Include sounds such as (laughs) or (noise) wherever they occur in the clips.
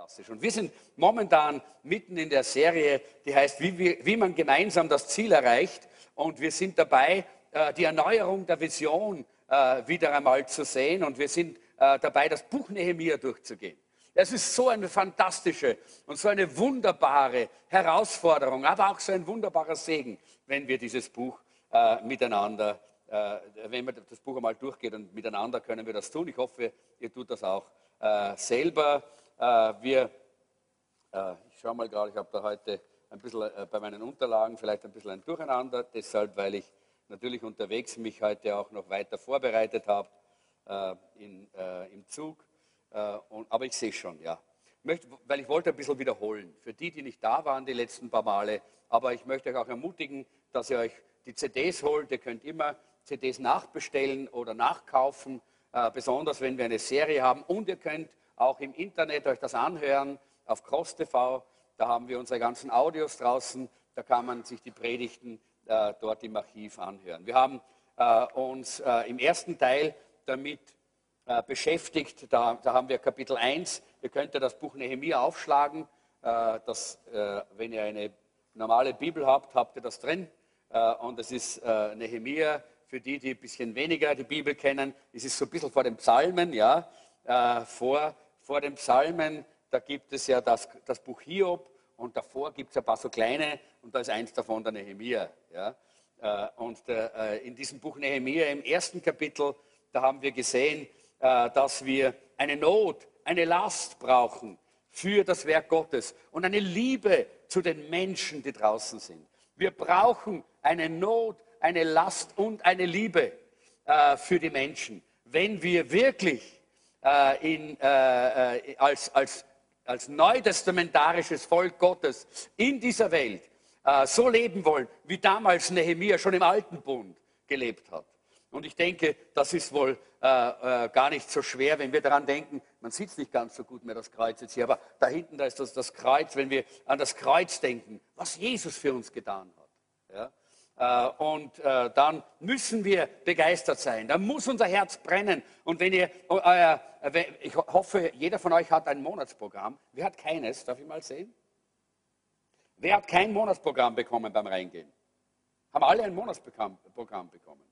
fantastisch. Und wir sind momentan mitten in der Serie, die heißt, wie, wie, wie man gemeinsam das Ziel erreicht. Und wir sind dabei, äh, die Erneuerung der Vision äh, wieder einmal zu sehen. Und wir sind äh, dabei, das Buch Nehemiah durchzugehen. Es ist so eine fantastische und so eine wunderbare Herausforderung, aber auch so ein wunderbarer Segen, wenn wir dieses Buch äh, miteinander, äh, wenn man das Buch einmal durchgeht und miteinander können wir das tun. Ich hoffe, ihr tut das auch äh, selber. Äh, wir, äh, ich schaue mal gerade, ich habe da heute ein bisschen äh, bei meinen Unterlagen vielleicht ein bisschen ein Durcheinander, deshalb, weil ich natürlich unterwegs mich heute auch noch weiter vorbereitet habe in, im Zug. Und, aber ich sehe schon, ja. Möchte, weil ich wollte ein bisschen wiederholen. Für die, die nicht da waren die letzten paar Male, aber ich möchte euch auch ermutigen, dass ihr euch die CDs holt. Ihr könnt immer CDs nachbestellen oder nachkaufen äh, besonders wenn wir eine Serie haben. Und ihr könnt auch im Internet euch das anhören auf Cross TV. Da haben wir unsere ganzen Audios draußen. Da kann man sich die Predigten äh, dort im Archiv anhören. Wir haben äh, uns äh, im ersten Teil damit äh, beschäftigt. Da, da, haben wir Kapitel 1. Ihr könnt das Buch Nehemiah aufschlagen. Äh, das, wenn ihr eine normale Bibel habt, habt ihr das drin. und es ist Nehemiah für die, die ein bisschen weniger die Bibel kennen, ist es so ein bisschen vor den Psalmen, ja, äh, vor, vor den Psalmen, da gibt es ja das, das Buch Hiob und davor gibt es ein paar so kleine und da ist eins davon der Nehemiah. Ja. Äh, und äh, in diesem Buch Nehemiah im ersten Kapitel, da haben wir gesehen, äh, dass wir eine Not, eine Last brauchen für das Werk Gottes und eine Liebe zu den Menschen, die draußen sind. Wir brauchen eine Not, eine Last und eine Liebe für die Menschen. Wenn wir wirklich äh, in, äh, äh, als, als, als neutestamentarisches Volk Gottes in dieser Welt äh, so leben wollen, wie damals Nehemiah schon im Alten Bund gelebt hat. Und ich denke, das ist wohl äh, äh, gar nicht so schwer, wenn wir daran denken, man sieht es nicht ganz so gut mehr, das Kreuz jetzt hier, aber da hinten, da ist das, das Kreuz, wenn wir an das Kreuz denken, was Jesus für uns getan hat. Ja? Äh, und äh, dann müssen wir begeistert sein. Da muss unser Herz brennen. Und wenn ihr, euer, ich hoffe, jeder von euch hat ein Monatsprogramm. Wer hat keines? Darf ich mal sehen? Wer hat kein Monatsprogramm bekommen beim Reingehen? Haben alle ein Monatsprogramm bekommen?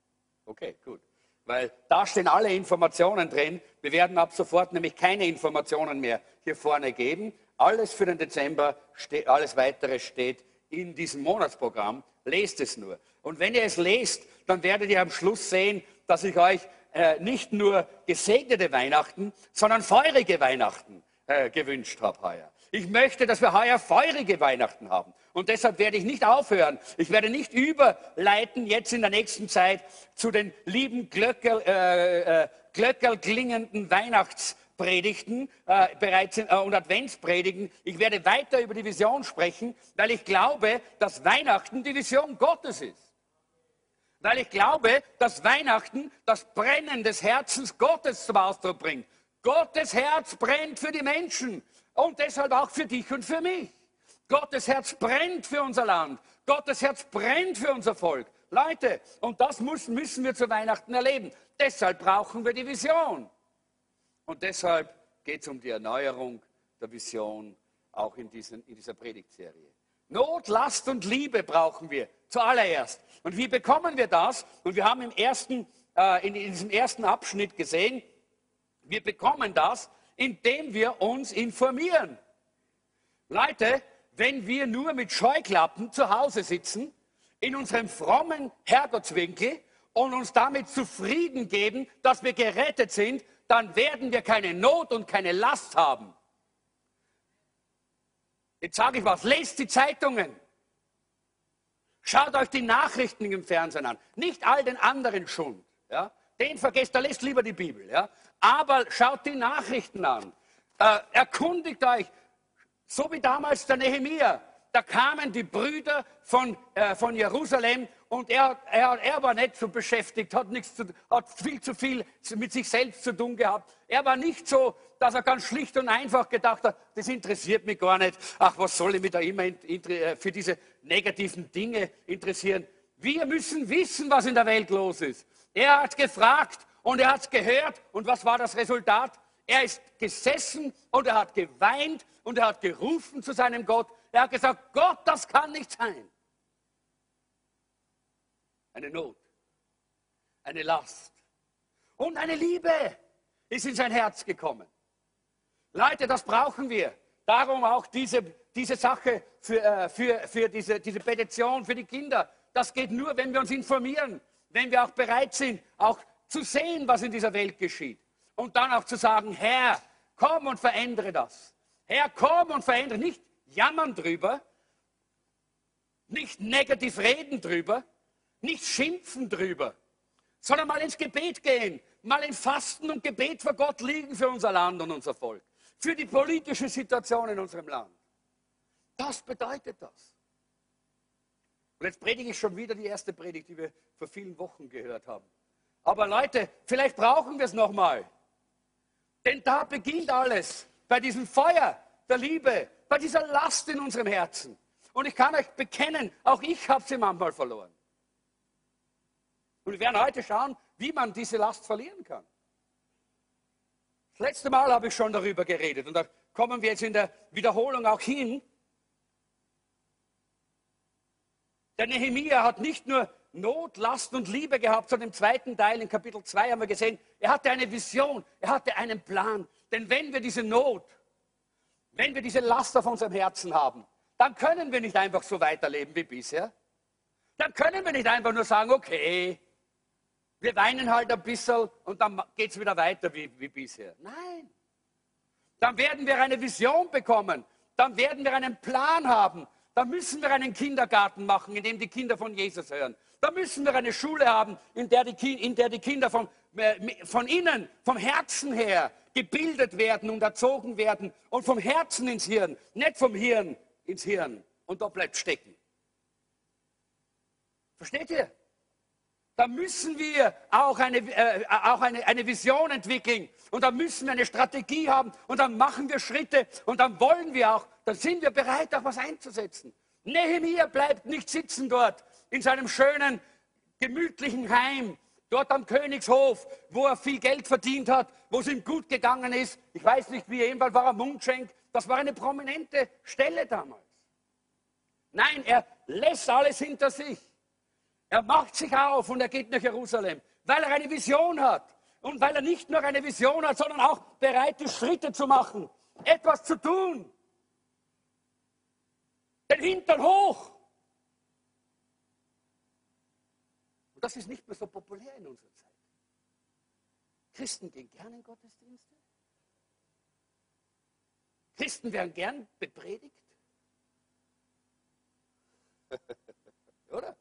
Okay, gut. Weil da stehen alle Informationen drin. Wir werden ab sofort nämlich keine Informationen mehr hier vorne geben. Alles für den Dezember, alles weitere steht in diesem Monatsprogramm. Lest es nur. Und wenn ihr es lest, dann werdet ihr am Schluss sehen, dass ich euch äh, nicht nur gesegnete Weihnachten, sondern feurige Weihnachten äh, gewünscht habe heuer. Ich möchte, dass wir heuer feurige Weihnachten haben. Und deshalb werde ich nicht aufhören. Ich werde nicht überleiten jetzt in der nächsten Zeit zu den lieben Glöckel, äh, äh, Glöckel klingenden Weihnachts Predigten äh, bereits sind, äh, und Adventspredigen. Ich werde weiter über die Vision sprechen, weil ich glaube, dass Weihnachten die Vision Gottes ist. Weil ich glaube, dass Weihnachten das Brennen des Herzens Gottes zum Ausdruck bringt. Gottes Herz brennt für die Menschen und deshalb auch für dich und für mich. Gottes Herz brennt für unser Land. Gottes Herz brennt für unser Volk. Leute, und das müssen, müssen wir zu Weihnachten erleben. Deshalb brauchen wir die Vision. Und deshalb geht es um die Erneuerung der Vision auch in, diesen, in dieser Predigtserie. Not, Last und Liebe brauchen wir zuallererst. Und wie bekommen wir das? Und wir haben im ersten, äh, in, in diesem ersten Abschnitt gesehen, wir bekommen das, indem wir uns informieren. Leute, wenn wir nur mit Scheuklappen zu Hause sitzen, in unserem frommen Herrgottswinkel und uns damit zufrieden geben, dass wir gerettet sind, dann werden wir keine Not und keine Last haben. Jetzt sage ich was, lest die Zeitungen. Schaut euch die Nachrichten im Fernsehen an. Nicht all den anderen Schund. Ja? Den vergesst, da lest lieber die Bibel. Ja? Aber schaut die Nachrichten an. Äh, erkundigt euch, so wie damals der Nehemiah. Da kamen die Brüder von, äh, von Jerusalem und er, er, er war nicht so beschäftigt, hat, nichts zu, hat viel zu viel mit sich selbst zu tun gehabt. Er war nicht so, dass er ganz schlicht und einfach gedacht hat, das interessiert mich gar nicht. Ach, was soll ich mich da immer äh, für diese negativen Dinge interessieren? Wir müssen wissen, was in der Welt los ist. Er hat gefragt und er hat gehört. Und was war das Resultat? Er ist gesessen und er hat geweint und er hat gerufen zu seinem Gott. Er hat gesagt, Gott, das kann nicht sein. Eine Not, eine Last und eine Liebe ist in sein Herz gekommen. Leute, das brauchen wir. Darum auch diese, diese Sache für, äh, für, für diese, diese Petition für die Kinder. Das geht nur, wenn wir uns informieren, wenn wir auch bereit sind, auch zu sehen, was in dieser Welt geschieht. Und dann auch zu sagen, Herr, komm und verändere das. Herr, komm und verändere. Nicht jammern drüber, nicht negativ reden drüber, nicht schimpfen drüber, sondern mal ins Gebet gehen, mal in Fasten und Gebet vor Gott liegen für unser Land und unser Volk, für die politische Situation in unserem Land. Das bedeutet das. Und jetzt predige ich schon wieder die erste Predigt, die wir vor vielen Wochen gehört haben. Aber Leute, vielleicht brauchen wir es nochmal. Denn da beginnt alles. Bei diesem Feuer der Liebe, bei dieser Last in unserem Herzen. Und ich kann euch bekennen, auch ich habe sie manchmal verloren. Und wir werden heute schauen, wie man diese Last verlieren kann. Das letzte Mal habe ich schon darüber geredet und da kommen wir jetzt in der Wiederholung auch hin. Der Nehemiah hat nicht nur Not, Last und Liebe gehabt, sondern im zweiten Teil, in Kapitel 2 haben wir gesehen, er hatte eine Vision, er hatte einen Plan. Denn wenn wir diese Not, wenn wir diese Last auf unserem Herzen haben, dann können wir nicht einfach so weiterleben wie bisher. Dann können wir nicht einfach nur sagen, okay, wir weinen halt ein bisschen und dann geht es wieder weiter wie, wie bisher. Nein. Dann werden wir eine Vision bekommen. Dann werden wir einen Plan haben. Dann müssen wir einen Kindergarten machen, in dem die Kinder von Jesus hören. Da müssen wir eine Schule haben, in der die, in der die Kinder von, äh, von innen, vom Herzen her gebildet werden und erzogen werden und vom Herzen ins Hirn, nicht vom Hirn ins Hirn. Und da bleibt stecken. Versteht ihr? Da müssen wir auch, eine, äh, auch eine, eine Vision entwickeln und da müssen wir eine Strategie haben und dann machen wir Schritte und dann wollen wir auch, dann sind wir bereit, auch was einzusetzen. Nehemiah bleibt nicht sitzen dort in seinem schönen, gemütlichen Heim, dort am Königshof, wo er viel Geld verdient hat, wo es ihm gut gegangen ist. Ich weiß nicht wie, jedenfalls war er Mundschenk. Das war eine prominente Stelle damals. Nein, er lässt alles hinter sich. Er macht sich auf und er geht nach Jerusalem, weil er eine Vision hat. Und weil er nicht nur eine Vision hat, sondern auch bereit ist, Schritte zu machen, etwas zu tun. Den Hintern hoch. Und das ist nicht mehr so populär in unserer Zeit. Christen gehen gerne in Gottesdienste. Christen werden gern bepredigt. (laughs) Oder?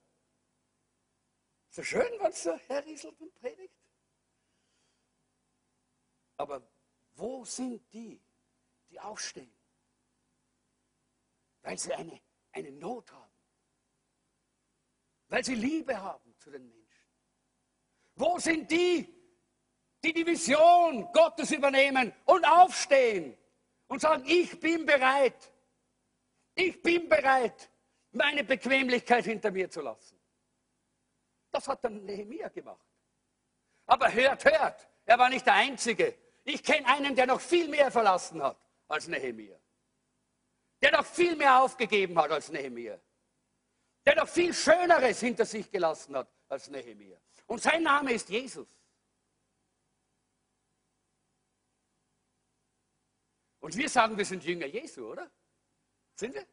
So schön, wenn es so herrieselt und predigt. Aber wo sind die, die aufstehen? Weil sie eine, eine Not haben. Weil sie Liebe haben zu den Menschen. Wo sind die, die die Vision Gottes übernehmen und aufstehen und sagen, ich bin bereit, ich bin bereit, meine Bequemlichkeit hinter mir zu lassen. Das hat dann Nehemiah gemacht. Aber hört, hört, er war nicht der Einzige. Ich kenne einen, der noch viel mehr verlassen hat als Nehemiah. Der noch viel mehr aufgegeben hat als Nehemiah. Der noch viel Schöneres hinter sich gelassen hat als Nehemiah. Und sein Name ist Jesus. Und wir sagen, wir sind Jünger Jesu, oder? Sind wir?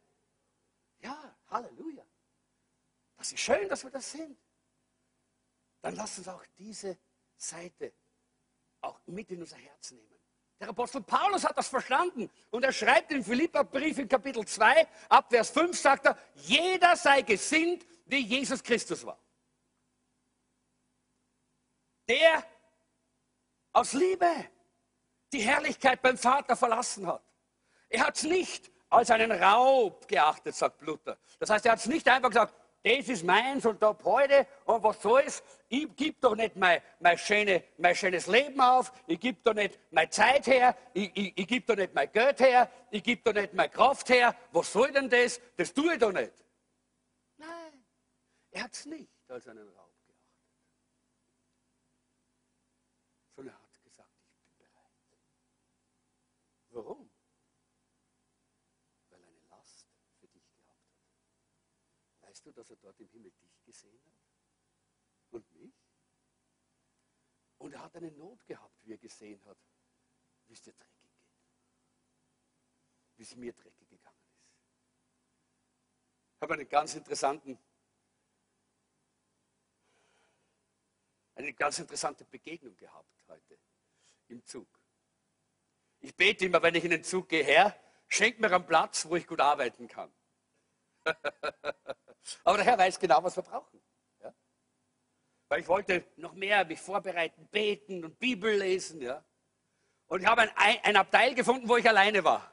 Ja, Halleluja. Das ist schön, dass wir das sind dann lass uns auch diese Seite auch mit in unser Herz nehmen. Der Apostel Paulus hat das verstanden und er schreibt im Philipperbrief in Kapitel 2, ab Vers 5 sagt er, jeder sei gesinnt, wie Jesus Christus war. Der aus Liebe die Herrlichkeit beim Vater verlassen hat. Er hat es nicht als einen Raub geachtet, sagt Luther. Das heißt, er hat es nicht einfach gesagt, das ist meins und ab heute und was soll's, ich gebe doch nicht mein, mein, schöne, mein schönes Leben auf, ich gebe doch nicht meine Zeit her, ich, ich, ich gebe doch nicht mein Geld her, ich gebe doch nicht meine Kraft her, was soll denn das? Das tue ich doch nicht. Nein, er hat es nicht als einen Raub geachtet, sondern er hat gesagt, ich bin bereit. Warum? Du, dass er dort im Himmel dich gesehen hat? Und mich? Und er hat eine Not gehabt, wie er gesehen hat, wie es dir dreckig geht. Wie es mir dreckig gegangen ist. Ich habe einen ganz interessanten, eine ganz interessante Begegnung gehabt heute im Zug. Ich bete immer, wenn ich in den Zug gehe, Herr, schenk mir einen Platz, wo ich gut arbeiten kann. (laughs) Aber der Herr weiß genau, was wir brauchen. Ja? Weil ich wollte noch mehr mich vorbereiten, beten und Bibel lesen. Ja? Und ich habe ein, ein Abteil gefunden, wo ich alleine war.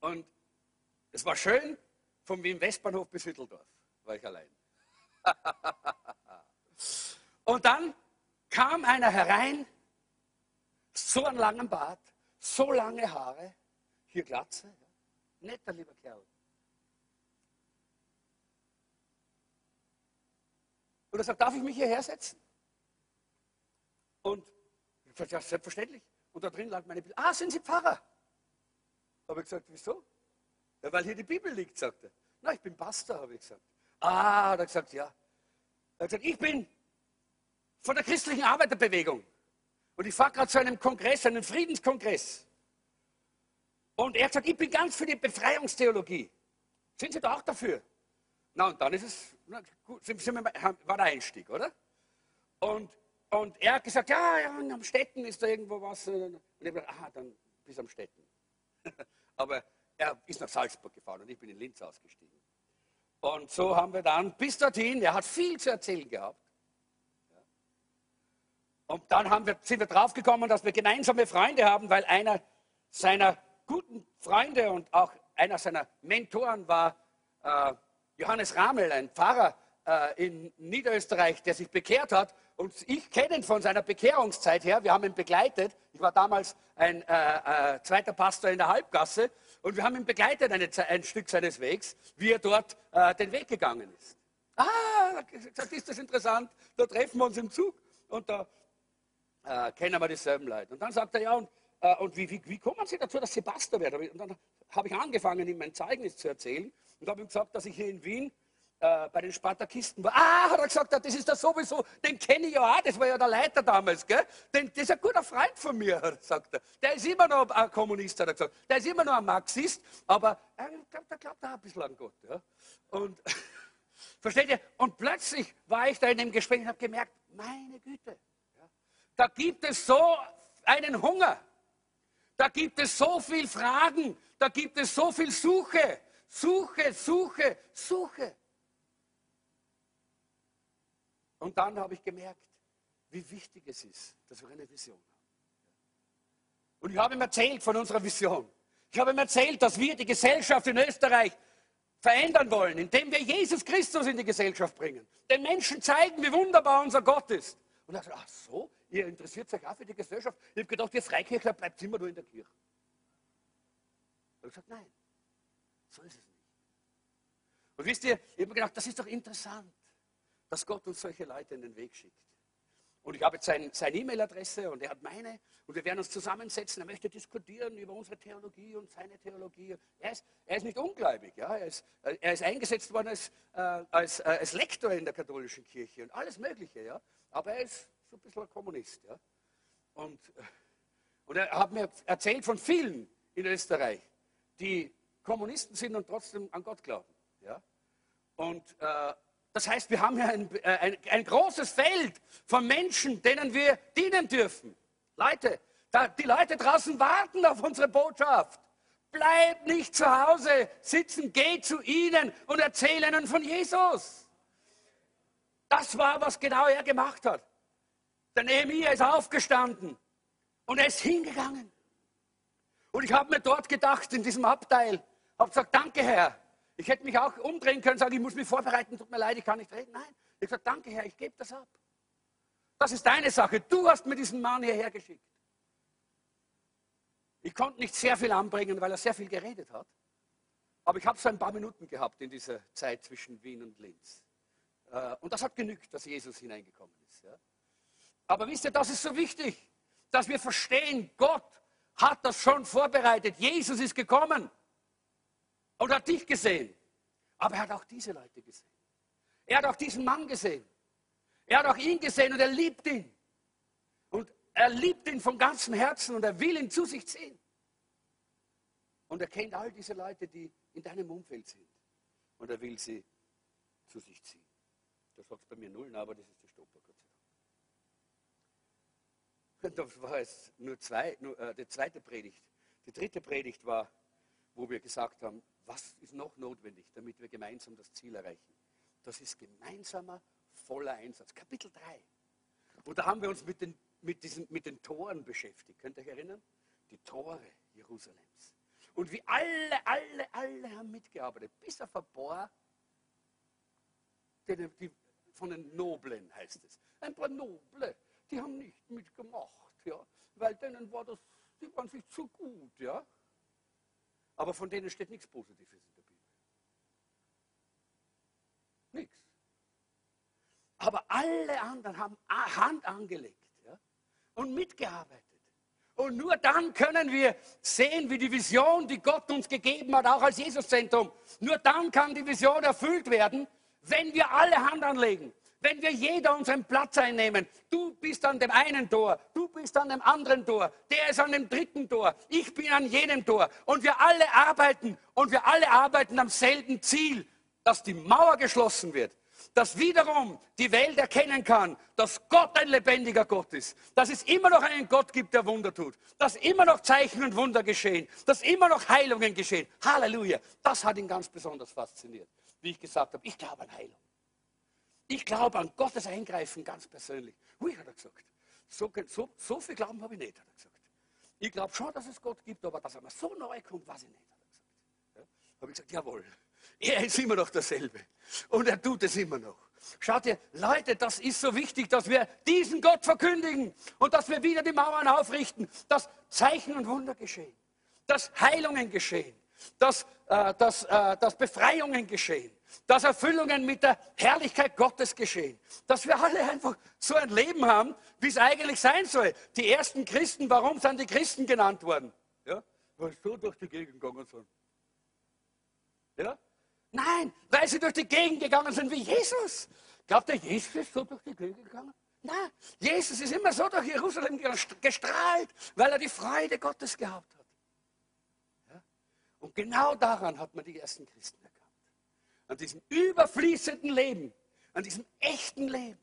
Und es war schön, vom Wien Westbahnhof bis Hütteldorf war ich allein. (laughs) und dann kam einer herein, so einen langen Bart, so lange Haare, hier Glatze, netter lieber Kerl. Und er sagt, darf ich mich hierher setzen? Und ich gesagt, ja, selbstverständlich. Und da drin lag meine Bibel. Ah, sind Sie Pfarrer? Habe ich gesagt, wieso? Ja, weil hier die Bibel liegt, sagt er. Na, ich bin Pastor, habe ich gesagt. Ah, hat er gesagt, ja. Er hat gesagt, ich bin von der christlichen Arbeiterbewegung. Und ich fahre gerade zu einem Kongress, einem Friedenskongress. Und er hat gesagt, ich bin ganz für die Befreiungstheologie. Sind Sie da auch dafür? Na, und dann ist es, gut, sind, sind wir, war der Einstieg, oder? Und, und er hat gesagt, ja, ja, am Städten ist da irgendwo was. Und ich habe gesagt, aha, dann bis am Städten. (laughs) Aber er ist nach Salzburg gefahren und ich bin in Linz ausgestiegen. Und so haben wir dann bis dorthin, er hat viel zu erzählen gehabt. Und dann wir, sind wir draufgekommen, dass wir gemeinsame Freunde haben, weil einer seiner guten Freunde und auch einer seiner Mentoren war äh, Johannes Ramel, ein Pfarrer äh, in Niederösterreich, der sich bekehrt hat. Und ich kenne ihn von seiner Bekehrungszeit her. Wir haben ihn begleitet. Ich war damals ein äh, äh, zweiter Pastor in der Halbgasse. Und wir haben ihn begleitet eine, ein Stück seines Wegs, wie er dort äh, den Weg gegangen ist. Ah, gesagt, ist das interessant. Da treffen wir uns im Zug und da äh, kennen wir dieselben Leute. Und dann sagt er, ja, und, äh, und wie, wie, wie kommen Sie dazu, dass Sie Pastor werden? Und dann habe ich angefangen, ihm mein Zeugnis zu erzählen und habe ihm gesagt, dass ich hier in Wien äh, bei den Spartakisten war. Ah, hat er gesagt, das ist das sowieso, den kenne ich ja auch, das war ja der Leiter damals, gell? Den, das ist ein guter Freund von mir, (laughs) sagt er. Der ist immer noch ein Kommunist, hat er gesagt. Der ist immer noch ein Marxist, aber äh, glaub, der glaubt auch ein bisschen an Gott. Ja? Und, (laughs) versteht ihr? Und plötzlich war ich da in dem Gespräch und habe gemerkt, meine Güte, ja? da gibt es so einen Hunger. Da gibt es so viele Fragen, da gibt es so viel Suche, Suche, Suche, Suche. Und dann habe ich gemerkt, wie wichtig es ist, dass wir eine Vision haben. Und ich habe ihm erzählt von unserer Vision. Ich habe ihm erzählt, dass wir die Gesellschaft in Österreich verändern wollen, indem wir Jesus Christus in die Gesellschaft bringen. Den Menschen zeigen, wie wunderbar unser Gott ist. Und er sagt, ach so, ihr interessiert euch auch für die Gesellschaft? Ich habe gedacht, ihr Freikirchler bleibt immer nur in der Kirche. Ich habe gesagt, nein, so ist es nicht. Und wisst ihr, ich habe mir gedacht, das ist doch interessant dass Gott uns solche Leute in den Weg schickt. Und ich habe jetzt sein, seine E-Mail-Adresse und er hat meine und wir werden uns zusammensetzen. Er möchte diskutieren über unsere Theologie und seine Theologie. Er ist, er ist nicht ungläubig. Ja? Er, ist, er ist eingesetzt worden als, äh, als, äh, als Lektor in der katholischen Kirche und alles Mögliche. Ja? Aber er ist so ein bisschen ein Kommunist. Ja? Und, und er hat mir erzählt von vielen in Österreich, die Kommunisten sind und trotzdem an Gott glauben. Ja? Und äh, das heißt, wir haben hier ein, äh, ein, ein großes Feld von Menschen, denen wir dienen dürfen. Leute, da, die Leute draußen warten auf unsere Botschaft. Bleib nicht zu Hause sitzen, geh zu ihnen und erzähl ihnen von Jesus. Das war, was genau er gemacht hat. Der Nehemiah ist aufgestanden und er ist hingegangen. Und ich habe mir dort gedacht, in diesem Abteil, habe gesagt, danke Herr, ich hätte mich auch umdrehen können sagen, ich muss mich vorbereiten, tut mir leid, ich kann nicht reden. Nein, ich habe gesagt, danke Herr, ich gebe das ab. Das ist deine Sache. Du hast mir diesen Mann hierher geschickt. Ich konnte nicht sehr viel anbringen, weil er sehr viel geredet hat. Aber ich habe so ein paar Minuten gehabt in dieser Zeit zwischen Wien und Linz. Äh, und das hat genügt, dass Jesus hineingekommen ist. Aber wisst ihr, das ist so wichtig, dass wir verstehen, Gott hat das schon vorbereitet. Jesus ist gekommen und hat dich gesehen. Aber er hat auch diese Leute gesehen. Er hat auch diesen Mann gesehen. Er hat auch ihn gesehen und er liebt ihn. Und er liebt ihn von ganzem Herzen und er will ihn zu sich ziehen. Und er kennt all diese Leute, die in deinem Umfeld sind. Und er will sie zu sich ziehen. Das sagt bei mir null, aber das ist der Stopper, Gott sei Dank. (laughs) Da war es nur zwei, nur, äh, die zweite Predigt. Die dritte Predigt war, wo wir gesagt haben, was ist noch notwendig, damit wir gemeinsam das Ziel erreichen. Das ist gemeinsamer, voller Einsatz. Kapitel 3. Und da haben wir uns mit den, mit, diesen, mit den Toren beschäftigt. Könnt ihr euch erinnern? Die Tore Jerusalems. Und wie alle, alle, alle haben mitgearbeitet, bis auf ein paar, die, die, von den Noblen heißt es. Ein paar Noble, die haben nicht mitgemacht, ja, weil denen war das, die waren sich zu gut, ja. Aber von denen steht nichts Positives in der Bibel. Nichts. Aber alle anderen haben Hand angelegt ja, und mitgearbeitet. Und nur dann können wir sehen, wie die Vision, die Gott uns gegeben hat, auch als Jesuszentrum, nur dann kann die Vision erfüllt werden, wenn wir alle Hand anlegen. Wenn wir jeder unseren Platz einnehmen, du bist an dem einen Tor, bist an dem anderen Tor, der ist an dem dritten Tor, ich bin an jenem Tor und wir alle arbeiten und wir alle arbeiten am selben Ziel, dass die Mauer geschlossen wird, dass wiederum die Welt erkennen kann, dass Gott ein lebendiger Gott ist, dass es immer noch einen Gott gibt, der Wunder tut, dass immer noch Zeichen und Wunder geschehen, dass immer noch Heilungen geschehen. Halleluja. Das hat ihn ganz besonders fasziniert, wie ich gesagt habe, ich glaube an Heilung. Ich glaube an Gottes Eingreifen ganz persönlich. Ui, hat er gesagt. So, so, so viel Glauben habe ich nicht, hat er gesagt. Ich glaube schon, dass es Gott gibt, aber dass er mir so neu kommt, weiß ich nicht, hat er gesagt. Ja? Habe ich gesagt, jawohl. Er ist immer noch derselbe. Und er tut es immer noch. Schaut ihr, Leute, das ist so wichtig, dass wir diesen Gott verkündigen und dass wir wieder die Mauern aufrichten, dass Zeichen und Wunder geschehen, dass Heilungen geschehen, dass, äh, dass, äh, dass Befreiungen geschehen, dass Erfüllungen mit der Herrlichkeit Gottes geschehen, dass wir alle einfach so ein Leben haben, wie es eigentlich sein soll. Die ersten Christen, warum sind die Christen genannt worden? Ja, weil sie so durch die Gegend gegangen sind. Ja? Nein, weil sie durch die Gegend gegangen sind wie Jesus. Glaubt ihr, Jesus ist so durch die Gegend gegangen? Nein, Jesus ist immer so durch Jerusalem gestrahlt, weil er die Freude Gottes gehabt hat. Ja? Und genau daran hat man die ersten Christen erkannt an diesem überfließenden Leben, an diesem echten Leben.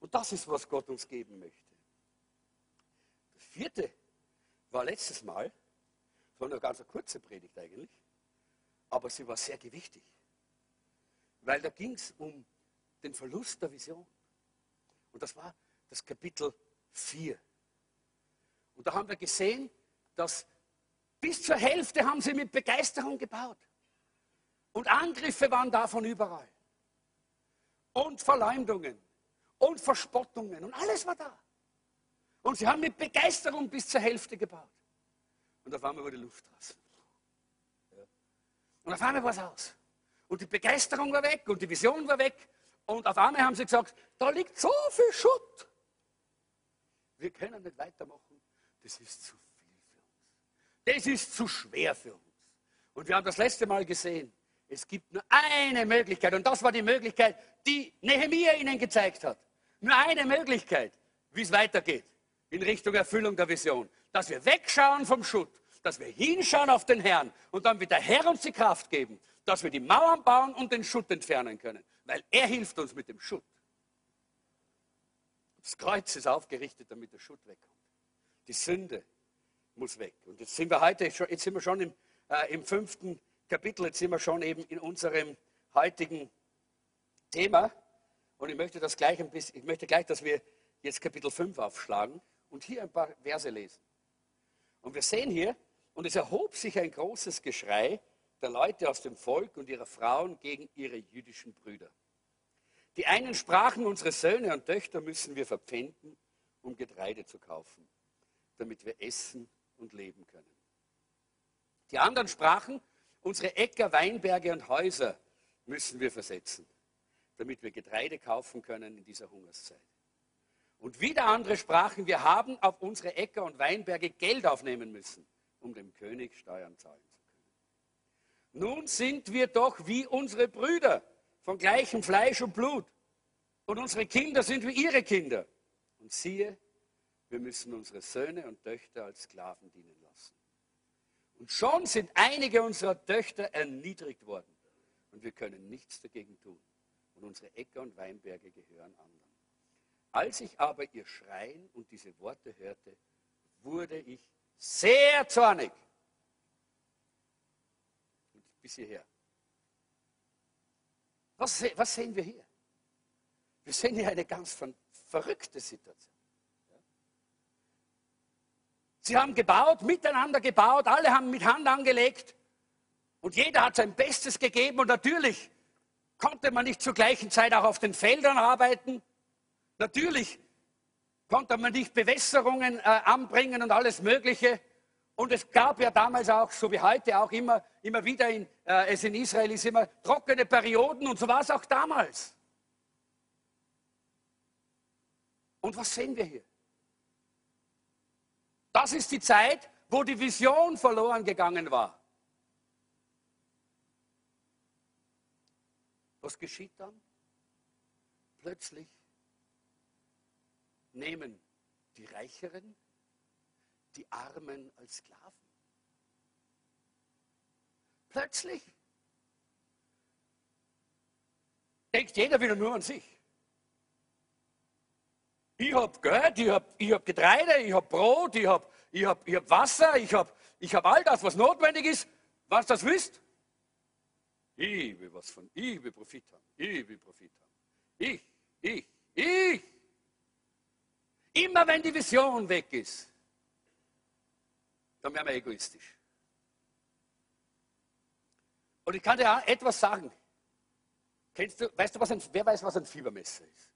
Und das ist, was Gott uns geben möchte. Das vierte war letztes Mal, das war nur eine ganz kurze Predigt eigentlich, aber sie war sehr gewichtig, weil da ging es um den Verlust der Vision. Und das war das Kapitel 4. Und da haben wir gesehen, dass bis zur Hälfte haben sie mit Begeisterung gebaut. Und Angriffe waren da von überall. Und Verleumdungen und Verspottungen und alles war da. Und sie haben mit Begeisterung bis zur Hälfte gebaut. Und auf einmal war die Luft raus. Und auf einmal war es aus. Und die Begeisterung war weg und die Vision war weg. Und auf einmal haben sie gesagt, da liegt so viel Schutt. Wir können nicht weitermachen. Das ist zu viel für uns. Das ist zu schwer für uns. Und wir haben das letzte Mal gesehen, es gibt nur eine Möglichkeit und das war die Möglichkeit, die Nehemiah ihnen gezeigt hat. Nur eine Möglichkeit, wie es weitergeht in Richtung Erfüllung der Vision. Dass wir wegschauen vom Schutt, dass wir hinschauen auf den Herrn und dann wird der Herr uns die Kraft geben, dass wir die Mauern bauen und den Schutt entfernen können, weil er hilft uns mit dem Schutt. Das Kreuz ist aufgerichtet, damit der Schutt wegkommt. Die Sünde muss weg. Und jetzt sind wir heute, jetzt sind wir schon im, äh, im fünften Kapitel, jetzt sind wir schon eben in unserem heutigen Thema. Und ich möchte das gleich ein bisschen, ich möchte gleich, dass wir jetzt Kapitel 5 aufschlagen und hier ein paar Verse lesen. Und wir sehen hier, und es erhob sich ein großes Geschrei der Leute aus dem Volk und ihrer Frauen gegen ihre jüdischen Brüder. Die einen sprachen, unsere Söhne und Töchter müssen wir verpfänden, um Getreide zu kaufen, damit wir essen und leben können. Die anderen sprachen, Unsere Äcker, Weinberge und Häuser müssen wir versetzen, damit wir Getreide kaufen können in dieser Hungerszeit. Und wieder andere sprachen, wir haben auf unsere Äcker und Weinberge Geld aufnehmen müssen, um dem König Steuern zahlen zu können. Nun sind wir doch wie unsere Brüder von gleichem Fleisch und Blut. Und unsere Kinder sind wie ihre Kinder. Und siehe, wir müssen unsere Söhne und Töchter als Sklaven dienen. Und schon sind einige unserer Töchter erniedrigt worden. Und wir können nichts dagegen tun. Und unsere Äcker und Weinberge gehören anderen. Als ich aber ihr Schreien und diese Worte hörte, wurde ich sehr zornig. Und bis hierher. Was, was sehen wir hier? Wir sehen hier eine ganz verrückte Situation. Sie haben gebaut, miteinander gebaut, alle haben mit Hand angelegt und jeder hat sein Bestes gegeben und natürlich konnte man nicht zur gleichen Zeit auch auf den Feldern arbeiten. Natürlich konnte man nicht Bewässerungen äh, anbringen und alles Mögliche. Und es gab ja damals auch, so wie heute auch immer, immer wieder in, äh, es in Israel ist immer trockene Perioden und so war es auch damals. Und was sehen wir hier? Das ist die Zeit, wo die Vision verloren gegangen war. Was geschieht dann? Plötzlich nehmen die Reicheren die Armen als Sklaven. Plötzlich denkt jeder wieder nur an sich. Ich habe Geld, ich habe ich hab Getreide, ich habe Brot, ich habe ich hab, ich hab Wasser, ich habe ich hab all das, was notwendig ist. Was das wisst? Ich will was von, ich will Profit haben. Ich will Profit haben. Ich, ich, ich. Immer wenn die Vision weg ist, dann werden wir egoistisch. Und ich kann dir auch etwas sagen. Kennst du, weißt du, was ein, wer weiß, was ein Fiebermesser ist?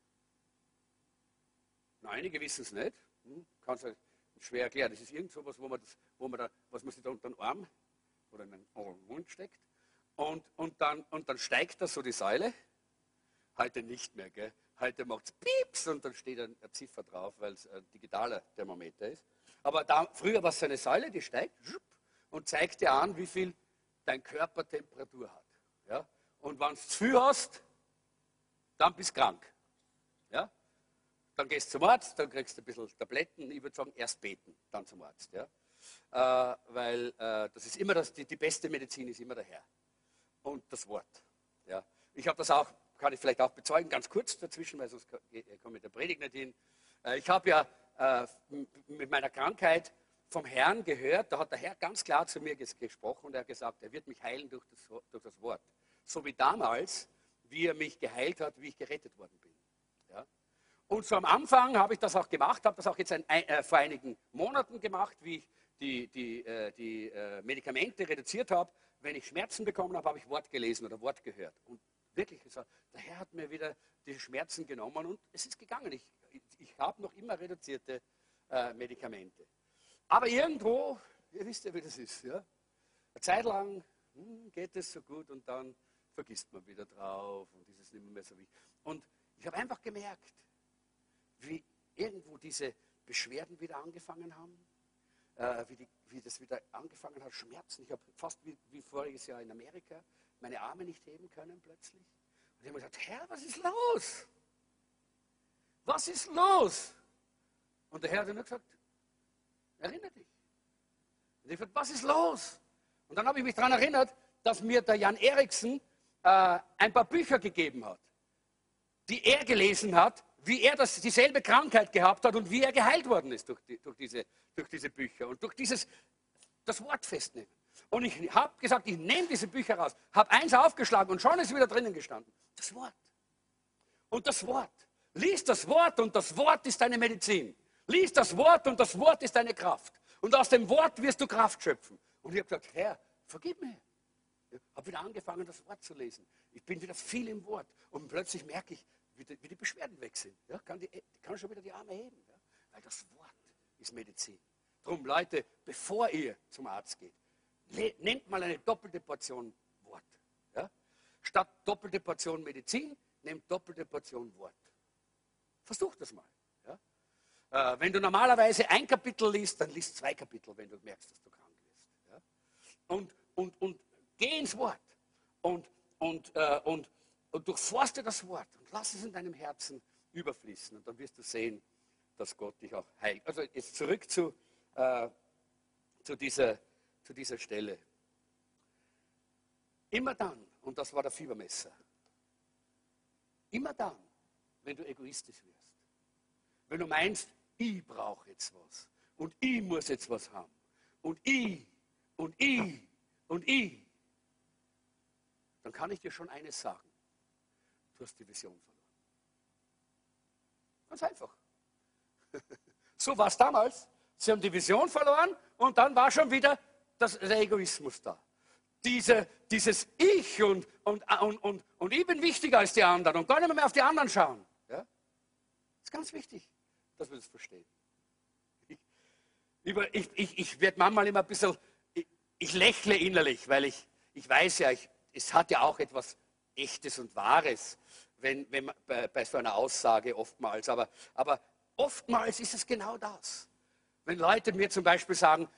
Na, einige wissen es nicht. Hm, Kann es schwer erklären. Das ist irgend so was, wo man, das, wo man da, was man sich da unter den Arm oder in den Mund steckt. Und, und, dann, und dann steigt da so die Säule. Heute nicht mehr, gell? Heute macht es Pieps und dann steht eine Ziffer drauf, weil es ein digitaler Thermometer ist. Aber da, früher war es so eine Säule, die steigt und zeigt dir an, wie viel dein Körper Temperatur hat. Ja? Und wenn du zu viel hast, dann bist du krank. Dann gehst du zum Arzt, dann kriegst du ein bisschen Tabletten. Ich würde sagen, erst beten, dann zum Arzt. Ja? Äh, weil äh, das ist immer das, die, die beste Medizin ist immer der Herr und das Wort. Ja. Ich habe das auch, kann ich vielleicht auch bezeugen, ganz kurz dazwischen, weil sonst komme mit der Predigt nicht hin. Äh, ich habe ja äh, mit meiner Krankheit vom Herrn gehört, da hat der Herr ganz klar zu mir gesprochen und er hat gesagt, er wird mich heilen durch das, durch das Wort. So wie damals, wie er mich geheilt hat, wie ich gerettet worden bin. Ja. Und so am Anfang habe ich das auch gemacht, habe das auch jetzt ein, äh, vor einigen Monaten gemacht, wie ich die, die, äh, die äh, Medikamente reduziert habe wenn ich Schmerzen bekommen habe, habe ich Wort gelesen oder Wort gehört. Und wirklich gesagt, der Herr hat mir wieder diese Schmerzen genommen und es ist gegangen. Ich, ich, ich habe noch immer reduzierte äh, Medikamente. Aber irgendwo, ihr wisst ja, wie das ist, ja? eine Zeit lang hm, geht es so gut und dann vergisst man wieder drauf und ist es nicht mehr so wichtig. Und ich habe einfach gemerkt, wie irgendwo diese Beschwerden wieder angefangen haben äh, wie, die, wie, das wieder angefangen hat, Schmerzen. Ich habe fast wie, wie, voriges Jahr in Amerika meine Arme nicht heben können plötzlich. Und ich habe mir gesagt, Herr, was ist los? Was ist los? Und der Herr hat nur gesagt, erinnere dich. Und ich habe gesagt, was ist los? Und dann habe ich mich daran erinnert, dass mir der Jan Eriksen äh, ein paar Bücher gegeben hat, die er gelesen hat, wie er das, dieselbe Krankheit gehabt hat und wie er geheilt worden ist durch, die, durch, diese, durch diese Bücher und durch dieses, das Wort festnehmen. Und ich habe gesagt, ich nehme diese Bücher raus, habe eins aufgeschlagen und schon ist wieder drinnen gestanden. Das Wort. Und das Wort. Lies das Wort und das Wort ist deine Medizin. Lies das Wort und das Wort ist deine Kraft. Und aus dem Wort wirst du Kraft schöpfen. Und ich habe gesagt, Herr, vergib mir. Ich habe wieder angefangen, das Wort zu lesen. Ich bin wieder viel im Wort. Und plötzlich merke ich, wie die, Beschwerden weg sind. Ja, kann, die, kann schon wieder die Arme heben. Ja, weil das Wort ist Medizin. Drum, Leute, bevor ihr zum Arzt geht, nehmt mal eine doppelte Portion Wort. Ja? Statt doppelte Portion Medizin, nehmt doppelte Portion Wort. Versucht das mal. Ja? Äh, wenn du normalerweise ein Kapitel liest, dann liest zwei Kapitel, wenn du merkst, dass du krank wirst. Ja? Und, und, und Geh ins Wort und, und, äh, und, und durchforste das Wort und lass es in deinem Herzen überfließen. Und dann wirst du sehen, dass Gott dich auch heilt. Also jetzt zurück zu, äh, zu, dieser, zu dieser Stelle. Immer dann, und das war der Fiebermesser, immer dann, wenn du egoistisch wirst, wenn du meinst, ich brauche jetzt was und ich muss jetzt was haben und ich und ich und ich, dann kann ich dir schon eines sagen. Du hast die Vision verloren. Ganz einfach. (laughs) So war es damals. Sie haben die Vision verloren und dann war schon wieder das, der Egoismus da. Diese, dieses Ich und, und, und, und, und ich bin wichtiger als die anderen und gar nicht mehr auf die anderen schauen. Ja? Ist ganz wichtig, dass wir das verstehen. Ich, ich, ich, ich werde manchmal immer ein bisschen, ich, ich lächle innerlich, weil ich, ich weiß ja, ich, es hat ja auch etwas Echtes und Wahres wenn, wenn bei, bei, so einer Aussage oftmals. Aber, aber oftmals ist es genau das. Wenn Leute mir zum Beispiel sagen,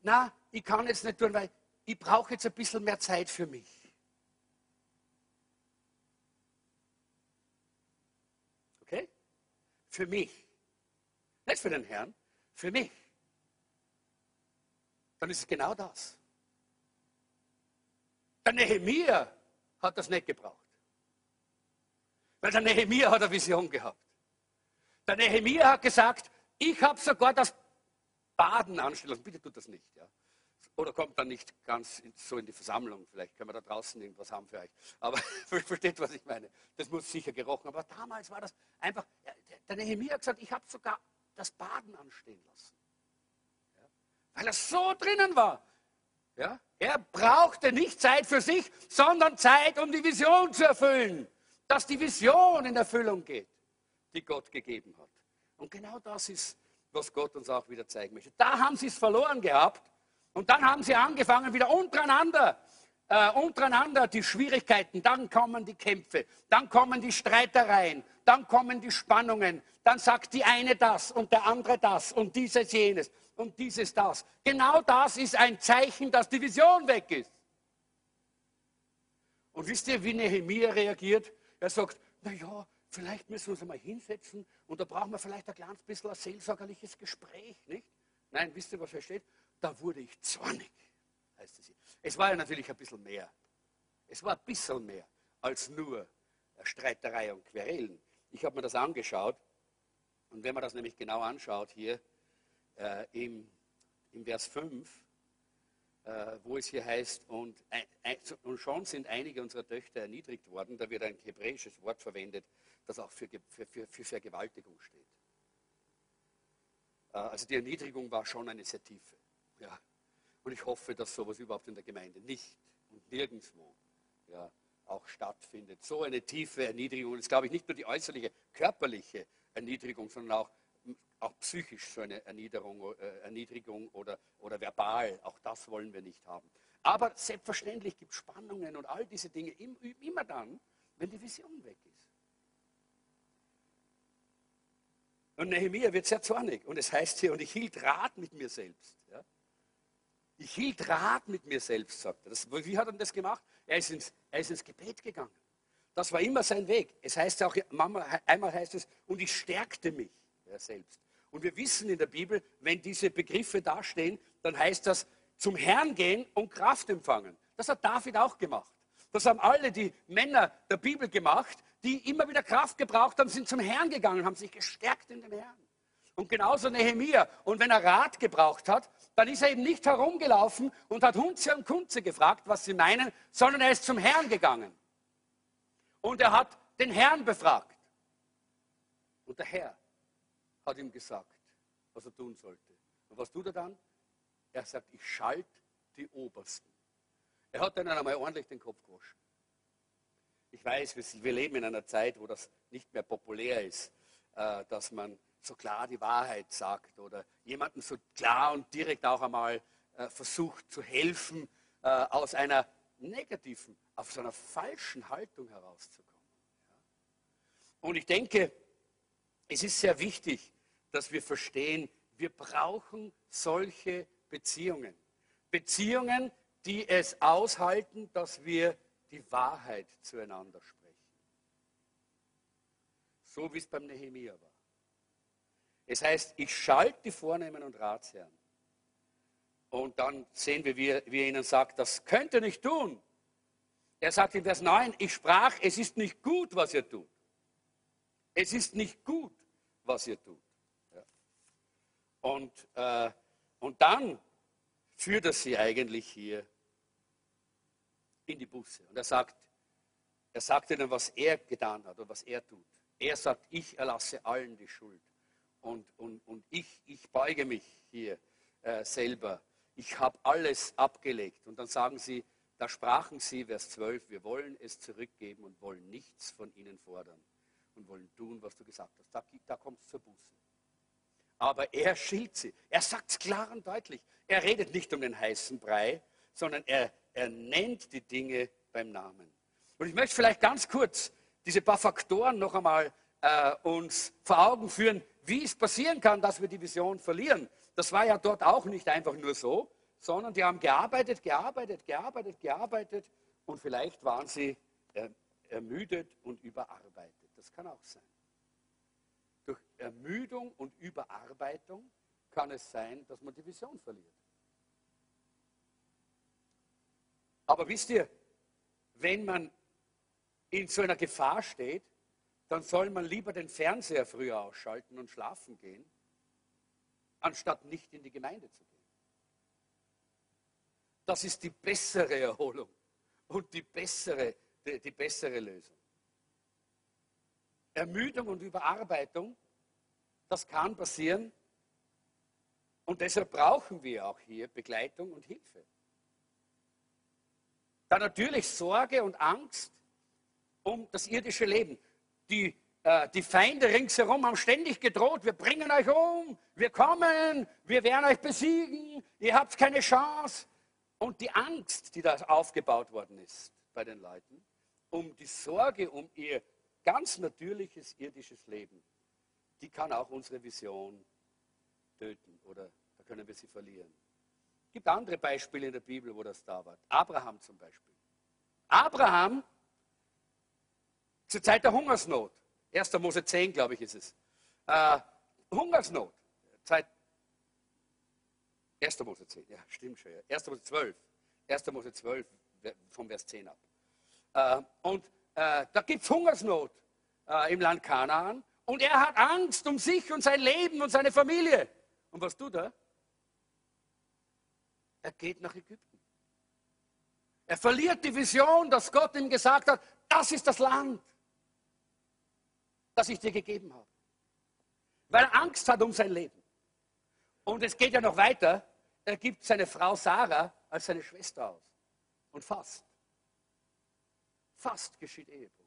na, ich kann jetzt nicht tun, weil ich brauche jetzt ein bisschen mehr Zeit für mich. Okay? Für mich. Nicht für den Herrn, für mich. Dann ist es genau das. Der Nehemiah hat das nicht gebraucht. Weil der Nehemiah hat eine Vision gehabt. Der Nehemiah hat gesagt, ich habe sogar das Baden anstellen lassen. Bitte tut das nicht. Ja. Oder kommt dann nicht ganz so in die Versammlung. Vielleicht können wir da draußen irgendwas haben für euch. Aber (laughs) versteht, was ich meine. Das muss sicher gerochen. Aber damals war das einfach, der Nehemiah hat gesagt, ich habe sogar das Baden anstehen lassen. Ja. Weil er so drinnen war. Ja. Er brauchte nicht Zeit für sich, sondern Zeit, um die Vision zu erfüllen dass die Vision in Erfüllung geht, die Gott gegeben hat. Und genau das ist, was Gott uns auch wieder zeigen möchte. Da haben sie es verloren gehabt und dann haben sie angefangen, wieder untereinander, äh, untereinander die Schwierigkeiten, dann kommen die Kämpfe, dann kommen die Streitereien, dann kommen die Spannungen, dann sagt die eine das und der andere das und dieses jenes und dieses das. Genau das ist ein Zeichen, dass die Vision weg ist. Und wisst ihr, wie Nehemiah reagiert? Er sagt, naja, vielleicht müssen wir uns einmal hinsetzen und da brauchen wir vielleicht ein kleines bisschen ein seelsorgerliches Gespräch, nicht? Nein, wisst ihr, was er steht? Da wurde ich zornig, heißt es hier. Es war ja natürlich ein bisschen mehr. Es war ein bisschen mehr als nur Streiterei und Querelen. Ich habe mir das angeschaut und wenn man das nämlich genau anschaut hier äh, im, im Vers 5, äh, wo es hier heißt, und, und, schon sind einige unserer Töchter erniedrigt worden. Da wird ein hebräisches Wort verwendet, das auch für, für, für, für Vergewaltigung steht. Äh, also die Erniedrigung war schon eine sehr tiefe. Ja. Und ich hoffe, dass sowas überhaupt in der Gemeinde nicht und nirgendwo ja, auch stattfindet. So eine tiefe Erniedrigung. Das ist, glaube ich, nicht nur die äußerliche, körperliche Erniedrigung, sondern auch auch psychisch so eine Erniedrigung, äh, Erniedrigung oder, oder verbal. Auch das wollen wir nicht haben. Aber selbstverständlich gibt es Spannungen und all diese Dinge immer dann, wenn die Vision weg ist. Und Nehemiah wird sehr zornig. Und es heißt hier, und ich hielt Rat mit mir selbst. Ja? Ich hielt Rat mit mir selbst, sagt er. Das, wie hat er das gemacht? Er ist, ins, er ist ins Gebet gegangen. Das war immer sein Weg. Es heißt auch, einmal heißt es, und ich stärkte mich er selbst. Und wir wissen in der Bibel, wenn diese Begriffe dastehen, dann heißt das zum Herrn gehen und Kraft empfangen. Das hat David auch gemacht. Das haben alle die Männer der Bibel gemacht, die immer wieder Kraft gebraucht haben, sind zum Herrn gegangen, haben sich gestärkt in dem Herrn. Und genauso Nehemia. Und wenn er Rat gebraucht hat, dann ist er eben nicht herumgelaufen und hat Hunze und Kunze gefragt, was sie meinen, sondern er ist zum Herrn gegangen. Und er hat den Herrn befragt. Und der Herr hat ihm gesagt, was er tun sollte. Und was tut er dann? Er sagt, ich schalt die Obersten. Er hat dann einmal ordentlich den Kopf gewaschen. Ich weiß, wir leben in einer Zeit, wo das nicht mehr populär ist, äh, dass man so klar die Wahrheit sagt oder jemandem so klar und direkt auch einmal äh, versucht zu helfen, äh, aus einer negativen, aus einer falschen Haltung herauszukommen. Und ich denke, es ist sehr wichtig, dass wir verstehen, wir brauchen solche Beziehungen. Beziehungen, die es aushalten, dass wir die Wahrheit zueinander sprechen. So wie es beim Nehemiah war. Es heißt, ich schalte die Vornehmen und Ratsherren. Und dann sehen wir, wie er, wie er ihnen sagt, das könnt ihr nicht tun. Er sagt in Vers 9, ich sprach, es ist nicht gut, was ihr tut. Es ist nicht gut, was ihr tut. Und, äh, und dann führt er sie eigentlich hier in die Busse. Und er sagt, er sagt ihnen, was er getan hat und was er tut. Er sagt, ich erlasse allen die Schuld. Und, und, und ich, ich beuge mich hier äh, selber. Ich habe alles abgelegt. Und dann sagen sie, da sprachen sie, Vers 12, wir wollen es zurückgeben und wollen nichts von ihnen fordern und wollen tun, was du gesagt hast. Da, da kommt es zur Buße. Aber er schilt sie. Er sagt es klar und deutlich. Er redet nicht um den heißen Brei, sondern er, er nennt die Dinge beim Namen. Und ich möchte vielleicht ganz kurz diese paar Faktoren noch einmal äh, uns vor Augen führen, wie es passieren kann, dass wir die Vision verlieren. Das war ja dort auch nicht einfach nur so, sondern die haben gearbeitet, gearbeitet, gearbeitet, gearbeitet und vielleicht waren sie äh, ermüdet und überarbeitet. Das kann auch sein. Durch Ermüdung und Überarbeitung kann es sein, dass man die Vision verliert. Aber wisst ihr, wenn man in so einer Gefahr steht, dann soll man lieber den Fernseher früher ausschalten und schlafen gehen, anstatt nicht in die Gemeinde zu gehen. Das ist die bessere Erholung und die bessere, die, die bessere Lösung. Ermüdung und Überarbeitung, das kann passieren. Und deshalb brauchen wir auch hier Begleitung und Hilfe. Dann natürlich Sorge und Angst um das irdische Leben. Die, äh, die Feinde ringsherum haben ständig gedroht, wir bringen euch um, wir kommen, wir werden euch besiegen, ihr habt keine Chance. Und die Angst, die da aufgebaut worden ist bei den Leuten, um die Sorge um ihr ganz natürliches irdisches Leben, die kann auch unsere Vision töten oder da können wir sie verlieren. Es gibt andere Beispiele in der Bibel, wo das da war. Abraham zum Beispiel. Abraham zur Zeit der Hungersnot, 1. Mose 10, glaube ich, ist es. Äh, Hungersnot, Zeit 1. Mose 10, ja, stimmt schon. Ja. 1. Mose 12, 1. Mose 12, vom Vers 10 ab. Äh, und äh, da gibt es Hungersnot äh, im Land Kanaan und er hat Angst um sich und sein Leben und seine Familie. Und was tut er? Er geht nach Ägypten. Er verliert die Vision, dass Gott ihm gesagt hat, das ist das Land, das ich dir gegeben habe. Weil er Angst hat um sein Leben. Und es geht ja noch weiter. Er gibt seine Frau Sarah als seine Schwester aus. Und fast. Fast geschieht Ehebruch.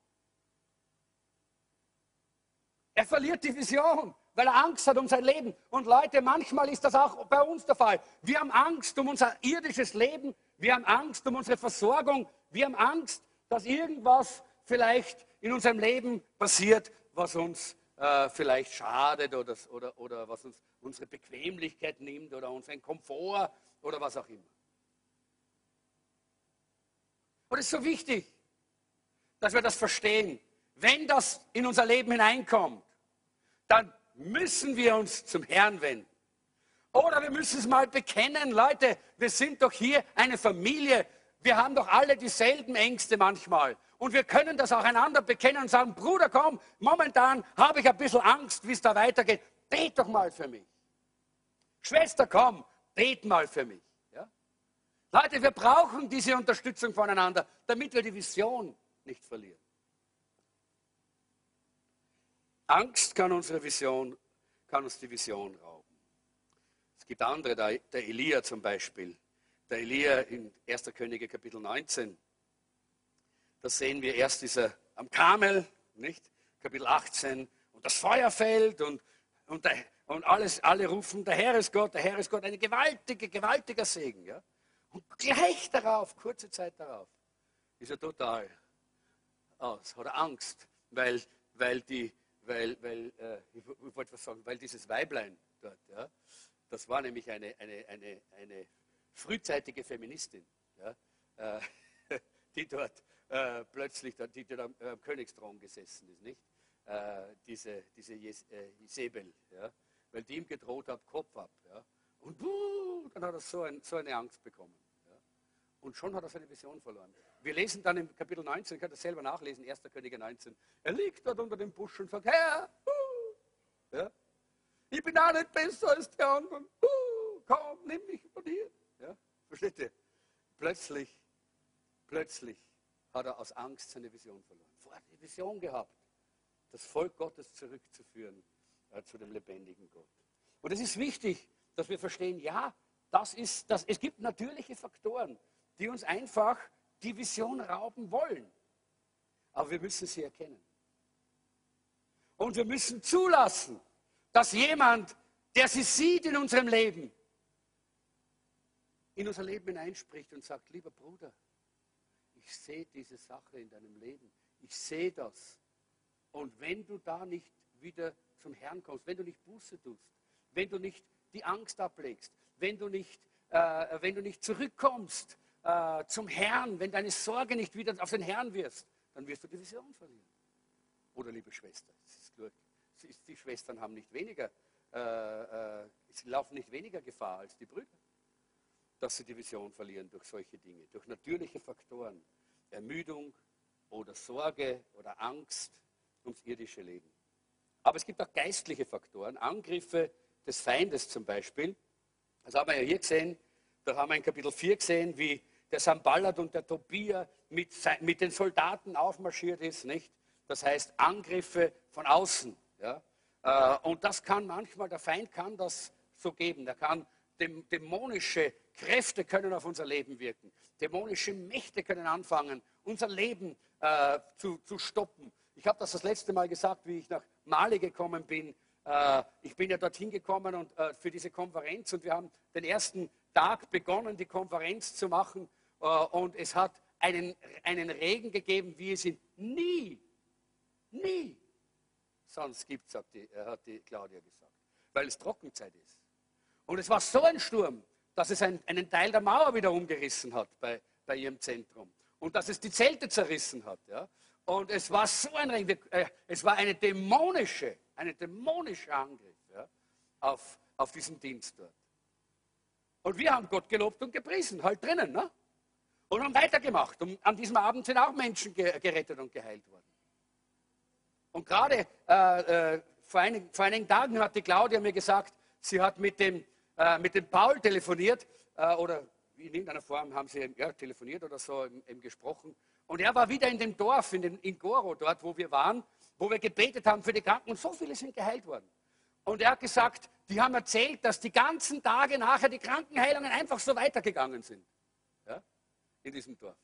Er verliert die Vision, weil er Angst hat um sein Leben. Und Leute, manchmal ist das auch bei uns der Fall. Wir haben Angst um unser irdisches Leben. Wir haben Angst um unsere Versorgung. Wir haben Angst, dass irgendwas vielleicht in unserem Leben passiert, was uns äh, vielleicht schadet oder, oder, oder was uns unsere Bequemlichkeit nimmt oder unseren Komfort oder was auch immer. Und es ist so wichtig, dass wir das verstehen. Wenn das in unser Leben hineinkommt, dann müssen wir uns zum Herrn wenden. Oder wir müssen es mal bekennen, Leute, wir sind doch hier eine Familie. Wir haben doch alle dieselben Ängste manchmal. Und wir können das auch einander bekennen und sagen, Bruder, komm, momentan habe ich ein bisschen Angst, wie es da weitergeht. Bet doch mal für mich. Schwester, komm, bet mal für mich. Ja? Leute, wir brauchen diese Unterstützung voneinander, damit wir die Vision nicht verlieren. Angst kann unsere Vision, kann uns die Vision rauben. Es gibt andere, der, der Elia zum Beispiel. Der Elia in 1. Könige Kapitel 19. Da sehen wir erst dieser am Kamel, nicht? Kapitel 18. Und das Feuer fällt und, und, der, und alles, alle rufen, der Herr ist Gott, der Herr ist Gott. Ein gewaltiger, gewaltiger Segen. Ja? Und gleich darauf, kurze Zeit darauf, ist er total aus, hat er Angst, weil, weil die, weil, weil äh, ich, wollte was sagen, weil dieses Weiblein dort, ja, das war nämlich eine, eine, eine, eine frühzeitige Feministin. ja, äh, (laughs) die dort äh, plötzlich, die dort am äh, Königsthron gesessen ist, nicht? Äh, diese diese Jes äh, Isabel, ja? weil die ihm gedroht hat, Kopf ab. Ja? Und buh, dann hat er so, ein, so eine Angst bekommen. Und schon hat er seine Vision verloren. Wir lesen dann im Kapitel 19, ihr könnt das selber nachlesen, 1. Könige 19. Er liegt dort unter dem Busch und sagt, Herr, uh, ja? ich bin auch nicht besser als die anderen. Uh, komm, nimm mich von dir. Ja? Versteht ihr? Plötzlich, plötzlich hat er aus Angst seine Vision verloren. Vorher hat die Vision gehabt, das Volk Gottes zurückzuführen äh, zu dem lebendigen Gott. Und es ist wichtig, dass wir verstehen, ja, das ist, das, es gibt natürliche Faktoren, die uns einfach die Vision rauben wollen. Aber wir müssen sie erkennen. Und wir müssen zulassen, dass jemand, der sie sieht in unserem Leben, in unser Leben hineinspricht und sagt, lieber Bruder, ich sehe diese Sache in deinem Leben. Ich sehe das. Und wenn du da nicht wieder zum Herrn kommst, wenn du nicht Buße tust, wenn du nicht die Angst ablegst, wenn du nicht, äh, wenn du nicht zurückkommst äh, zum Herrn, wenn deine Sorge nicht wieder auf den Herrn wirst, dann wirst du die Vision verlieren. Oder liebe Schwester, die Schwestern haben nicht weniger, äh, äh, sie laufen nicht weniger Gefahr als die Brüder, dass sie die Vision verlieren durch solche Dinge, durch natürliche Faktoren, Ermüdung oder Sorge oder Angst ums irdische Leben. Aber es gibt auch geistliche Faktoren, Angriffe des Feindes zum Beispiel. Das haben wir ja hier gesehen, da haben wir in Kapitel 4 gesehen, wie der Samballat und der Tobia mit, mit den Soldaten aufmarschiert ist, nicht? Das heißt Angriffe von außen. Ja? Äh, und das kann manchmal, der Feind kann das so geben. Der kann dämonische Kräfte können auf unser Leben wirken. Dämonische Mächte können anfangen, unser Leben äh, zu, zu stoppen. Ich habe das das letzte Mal gesagt, wie ich nach Mali gekommen bin. Äh, ich bin ja dorthin gekommen und, äh, für diese Konferenz und wir haben den ersten Tag begonnen, die Konferenz zu machen. Äh, und es hat einen, einen Regen gegeben, wie es ihn nie, nie sonst gibt, hat die, hat die Claudia gesagt. Weil es Trockenzeit ist. Und es war so ein Sturm, dass es ein, einen Teil der Mauer wieder umgerissen hat bei, bei ihrem Zentrum. Und dass es die Zelte zerrissen hat. Ja? Und es war so ein Regen, äh, es war eine dämonische, eine dämonische Angriff ja, auf, auf diesen Dienst dort. Und wir haben Gott gelobt und gepriesen, halt drinnen. Ne? Und haben weitergemacht. Und an diesem Abend sind auch Menschen gerettet und geheilt worden. Und gerade äh, äh, vor, einigen, vor, einigen, Tagen hat die Claudia mir gesagt, sie hat mit dem, äh, mit dem Paul telefoniert äh, oder in irgendeiner Form haben sie ja, telefoniert oder so eben, eben gesprochen. Und er war wieder in dem Dorf, in, den, in Goro, dort, wo wir waren, wo wir gebetet haben für die Kranken. Und so viele sind geheilt worden. Und er hat gesagt, die haben erzählt, dass die ganzen Tage nachher die Krankenheilungen einfach so weitergegangen sind. In diesem Dorf.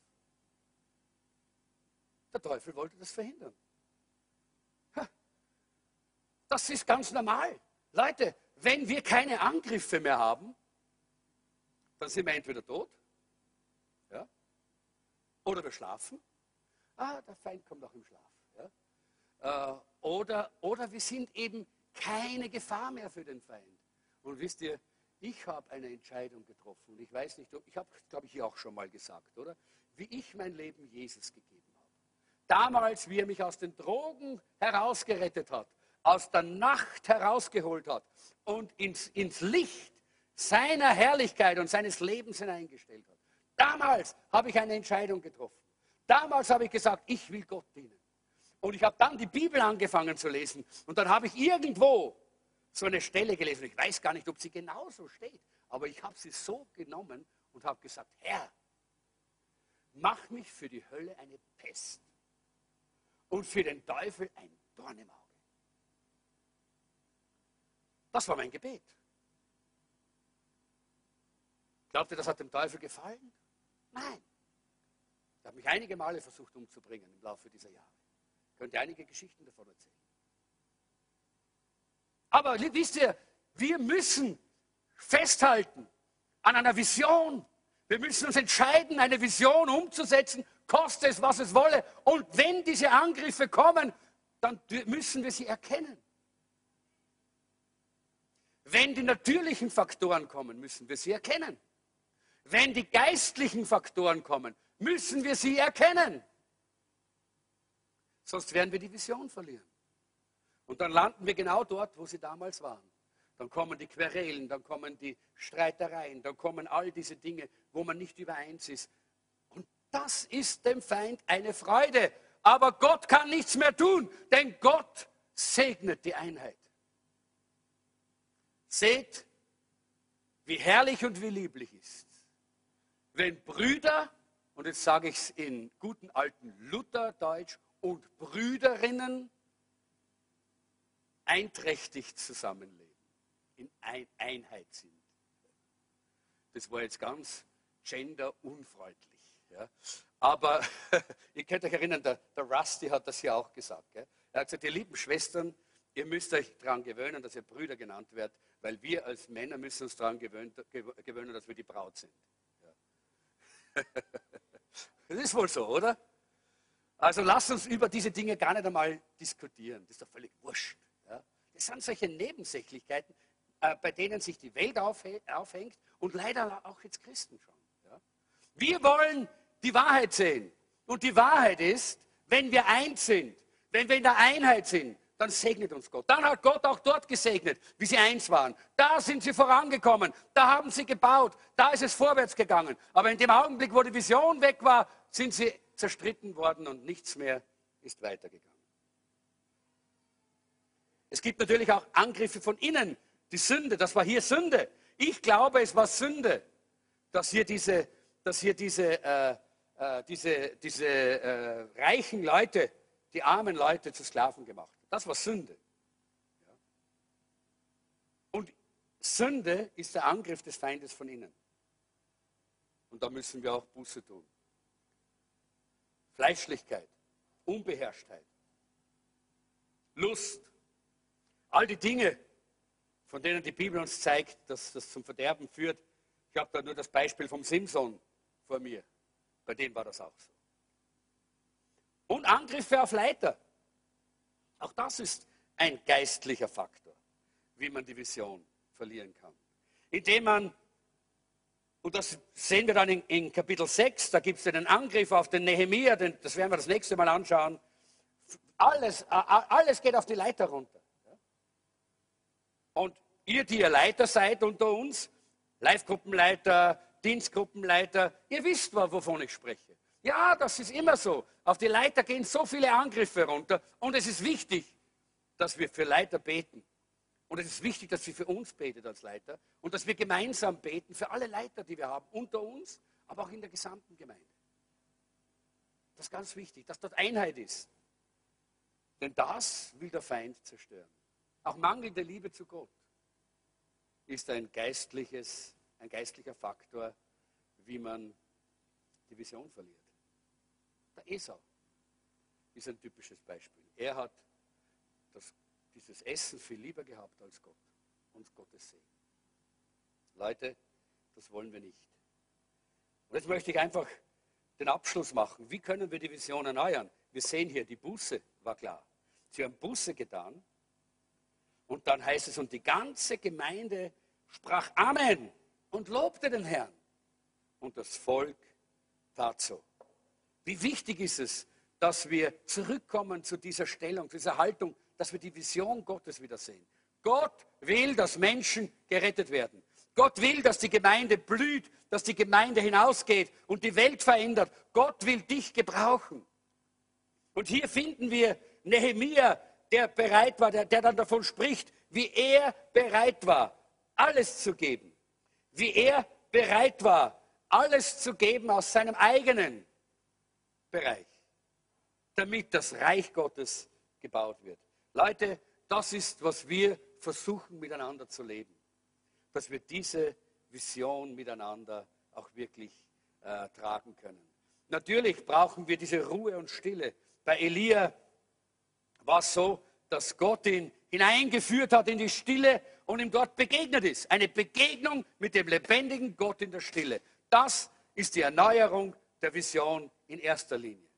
Der Teufel wollte das verhindern. Das ist ganz normal. Leute, wenn wir keine Angriffe mehr haben, dann sind wir entweder tot ja, oder wir schlafen. Ah, der Feind kommt auch im Schlaf. Ja. Äh, oder, oder wir sind eben keine Gefahr mehr für den Feind. Und wisst ihr, ich habe eine Entscheidung getroffen. Ich weiß nicht, ich habe, glaube ich, auch schon mal gesagt, oder? Wie ich mein Leben Jesus gegeben habe. Damals, wie er mich aus den Drogen herausgerettet hat, aus der Nacht herausgeholt hat und ins, ins Licht seiner Herrlichkeit und seines Lebens hineingestellt hat. Damals habe ich eine Entscheidung getroffen. Damals habe ich gesagt, ich will Gott dienen. Und ich habe dann die Bibel angefangen zu lesen. Und dann habe ich irgendwo so eine Stelle gelesen. Ich weiß gar nicht, ob sie genauso steht. Aber ich habe sie so genommen und habe gesagt, Herr, mach mich für die Hölle eine Pest und für den Teufel ein Dorn im Auge. Das war mein Gebet. Glaubt ihr, das hat dem Teufel gefallen? Nein. Er hat mich einige Male versucht umzubringen im Laufe dieser Jahre. Ich könnte einige Geschichten davon erzählen. Aber wisst ihr, wir müssen festhalten an einer Vision. Wir müssen uns entscheiden, eine Vision umzusetzen, koste es, was es wolle. Und wenn diese Angriffe kommen, dann müssen wir sie erkennen. Wenn die natürlichen Faktoren kommen, müssen wir sie erkennen. Wenn die geistlichen Faktoren kommen, müssen wir sie erkennen. Sonst werden wir die Vision verlieren. Und dann landen wir genau dort, wo sie damals waren. Dann kommen die Querelen, dann kommen die Streitereien, dann kommen all diese Dinge, wo man nicht übereins ist. Und das ist dem Feind eine Freude. Aber Gott kann nichts mehr tun, denn Gott segnet die Einheit. Seht, wie herrlich und wie lieblich ist, wenn Brüder, und jetzt sage ich es in guten alten Lutherdeutsch, und Brüderinnen einträchtig zusammenleben, in ein Einheit sind. Das war jetzt ganz genderunfreundlich. Ja. Aber (laughs) ihr könnt euch erinnern, der, der, Rusty hat das ja auch gesagt. Gell? Er hat gesagt, ihr lieben Schwestern, ihr müsst euch daran gewöhnen, dass ihr Brüder genannt werdet, weil wir als Männer müssen uns daran gewöhnen, gewöhnen dass wir die Braut sind. Ja. (laughs) Das ist wohl so, oder? Also lasst uns über diese Dinge gar nicht einmal diskutieren. Das ist doch völlig wurscht. Das sind solche Nebensächlichkeiten, äh, bei denen sich die Welt aufhängt und leider auch jetzt Christen schon. Ja? Wir wollen die Wahrheit sehen. Und die Wahrheit ist, wenn wir eins sind, wenn wir in der Einheit sind, dann segnet uns Gott. Dann hat Gott auch dort gesegnet, wie sie eins waren. Da sind sie vorangekommen, da haben sie gebaut, da ist es vorwärts gegangen. Aber in dem Augenblick, wo die Vision weg war, sind sie zerstritten worden und nichts mehr ist weitergegangen. Es gibt natürlich auch Angriffe von innen. Die Sünde, das war hier Sünde. Ich glaube, es war Sünde, dass hier diese, dass hier diese, äh, äh, diese, diese äh, reichen Leute, die armen Leute zu Sklaven gemacht haben. Das war Sünde. Und Sünde ist der Angriff des Feindes von innen. Und da müssen wir auch Buße tun. Fleischlichkeit, Unbeherrschtheit, Lust, all die Dinge, von denen die Bibel uns zeigt, dass das zum Verderben führt. Ich habe da nur das Beispiel vom Simson vor mir. Bei dem war das auch so. Und Angriffe auf Leiter. Auch das ist ein geistlicher Faktor, wie man die Vision verlieren kann. Indem man und das sehen wir dann in, in Kapitel 6, da gibt es einen Angriff auf den Nehemia, den, das werden wir das nächste Mal anschauen. Alles, alles geht auf die Leiter runter. Und ihr, die ihr Leiter seid unter uns, Live-Gruppenleiter, Dienstgruppenleiter, ihr wisst, wovon ich spreche. Ja, das ist immer so. Auf die Leiter gehen so viele Angriffe runter und es ist wichtig, dass wir für Leiter beten. Und es ist wichtig, dass sie für uns betet als Leiter und dass wir gemeinsam beten für alle Leiter, die wir haben, unter uns, aber auch in der gesamten Gemeinde. Das ist ganz wichtig, dass dort Einheit ist. Denn das will der Feind zerstören. Auch mangelnde Liebe zu Gott ist ein, geistliches, ein geistlicher Faktor, wie man die Vision verliert. Der Esau ist ein typisches Beispiel. Er hat das dieses Essen viel lieber gehabt als Gott und Gottes Segen. Leute, das wollen wir nicht. Und jetzt möchte ich einfach den Abschluss machen. Wie können wir die Vision erneuern? Wir sehen hier, die Buße war klar. Sie haben Buße getan. Und dann heißt es, und die ganze Gemeinde sprach Amen und lobte den Herrn. Und das Volk tat so. Wie wichtig ist es, dass wir zurückkommen zu dieser Stellung, zu dieser Haltung, dass wir die Vision Gottes wiedersehen. Gott will, dass Menschen gerettet werden. Gott will, dass die Gemeinde blüht, dass die Gemeinde hinausgeht und die Welt verändert. Gott will dich gebrauchen. Und hier finden wir Nehemia, der bereit war, der, der dann davon spricht, wie er bereit war, alles zu geben. Wie er bereit war, alles zu geben aus seinem eigenen Bereich, damit das Reich Gottes gebaut wird. Leute, das ist, was wir versuchen miteinander zu leben. Dass wir diese Vision miteinander auch wirklich äh, tragen können. Natürlich brauchen wir diese Ruhe und Stille. Bei Elia war so, dass Gott ihn hineingeführt hat in die Stille und ihm dort begegnet ist. Eine Begegnung mit dem lebendigen Gott in der Stille. Das ist die Erneuerung der Vision in erster Linie.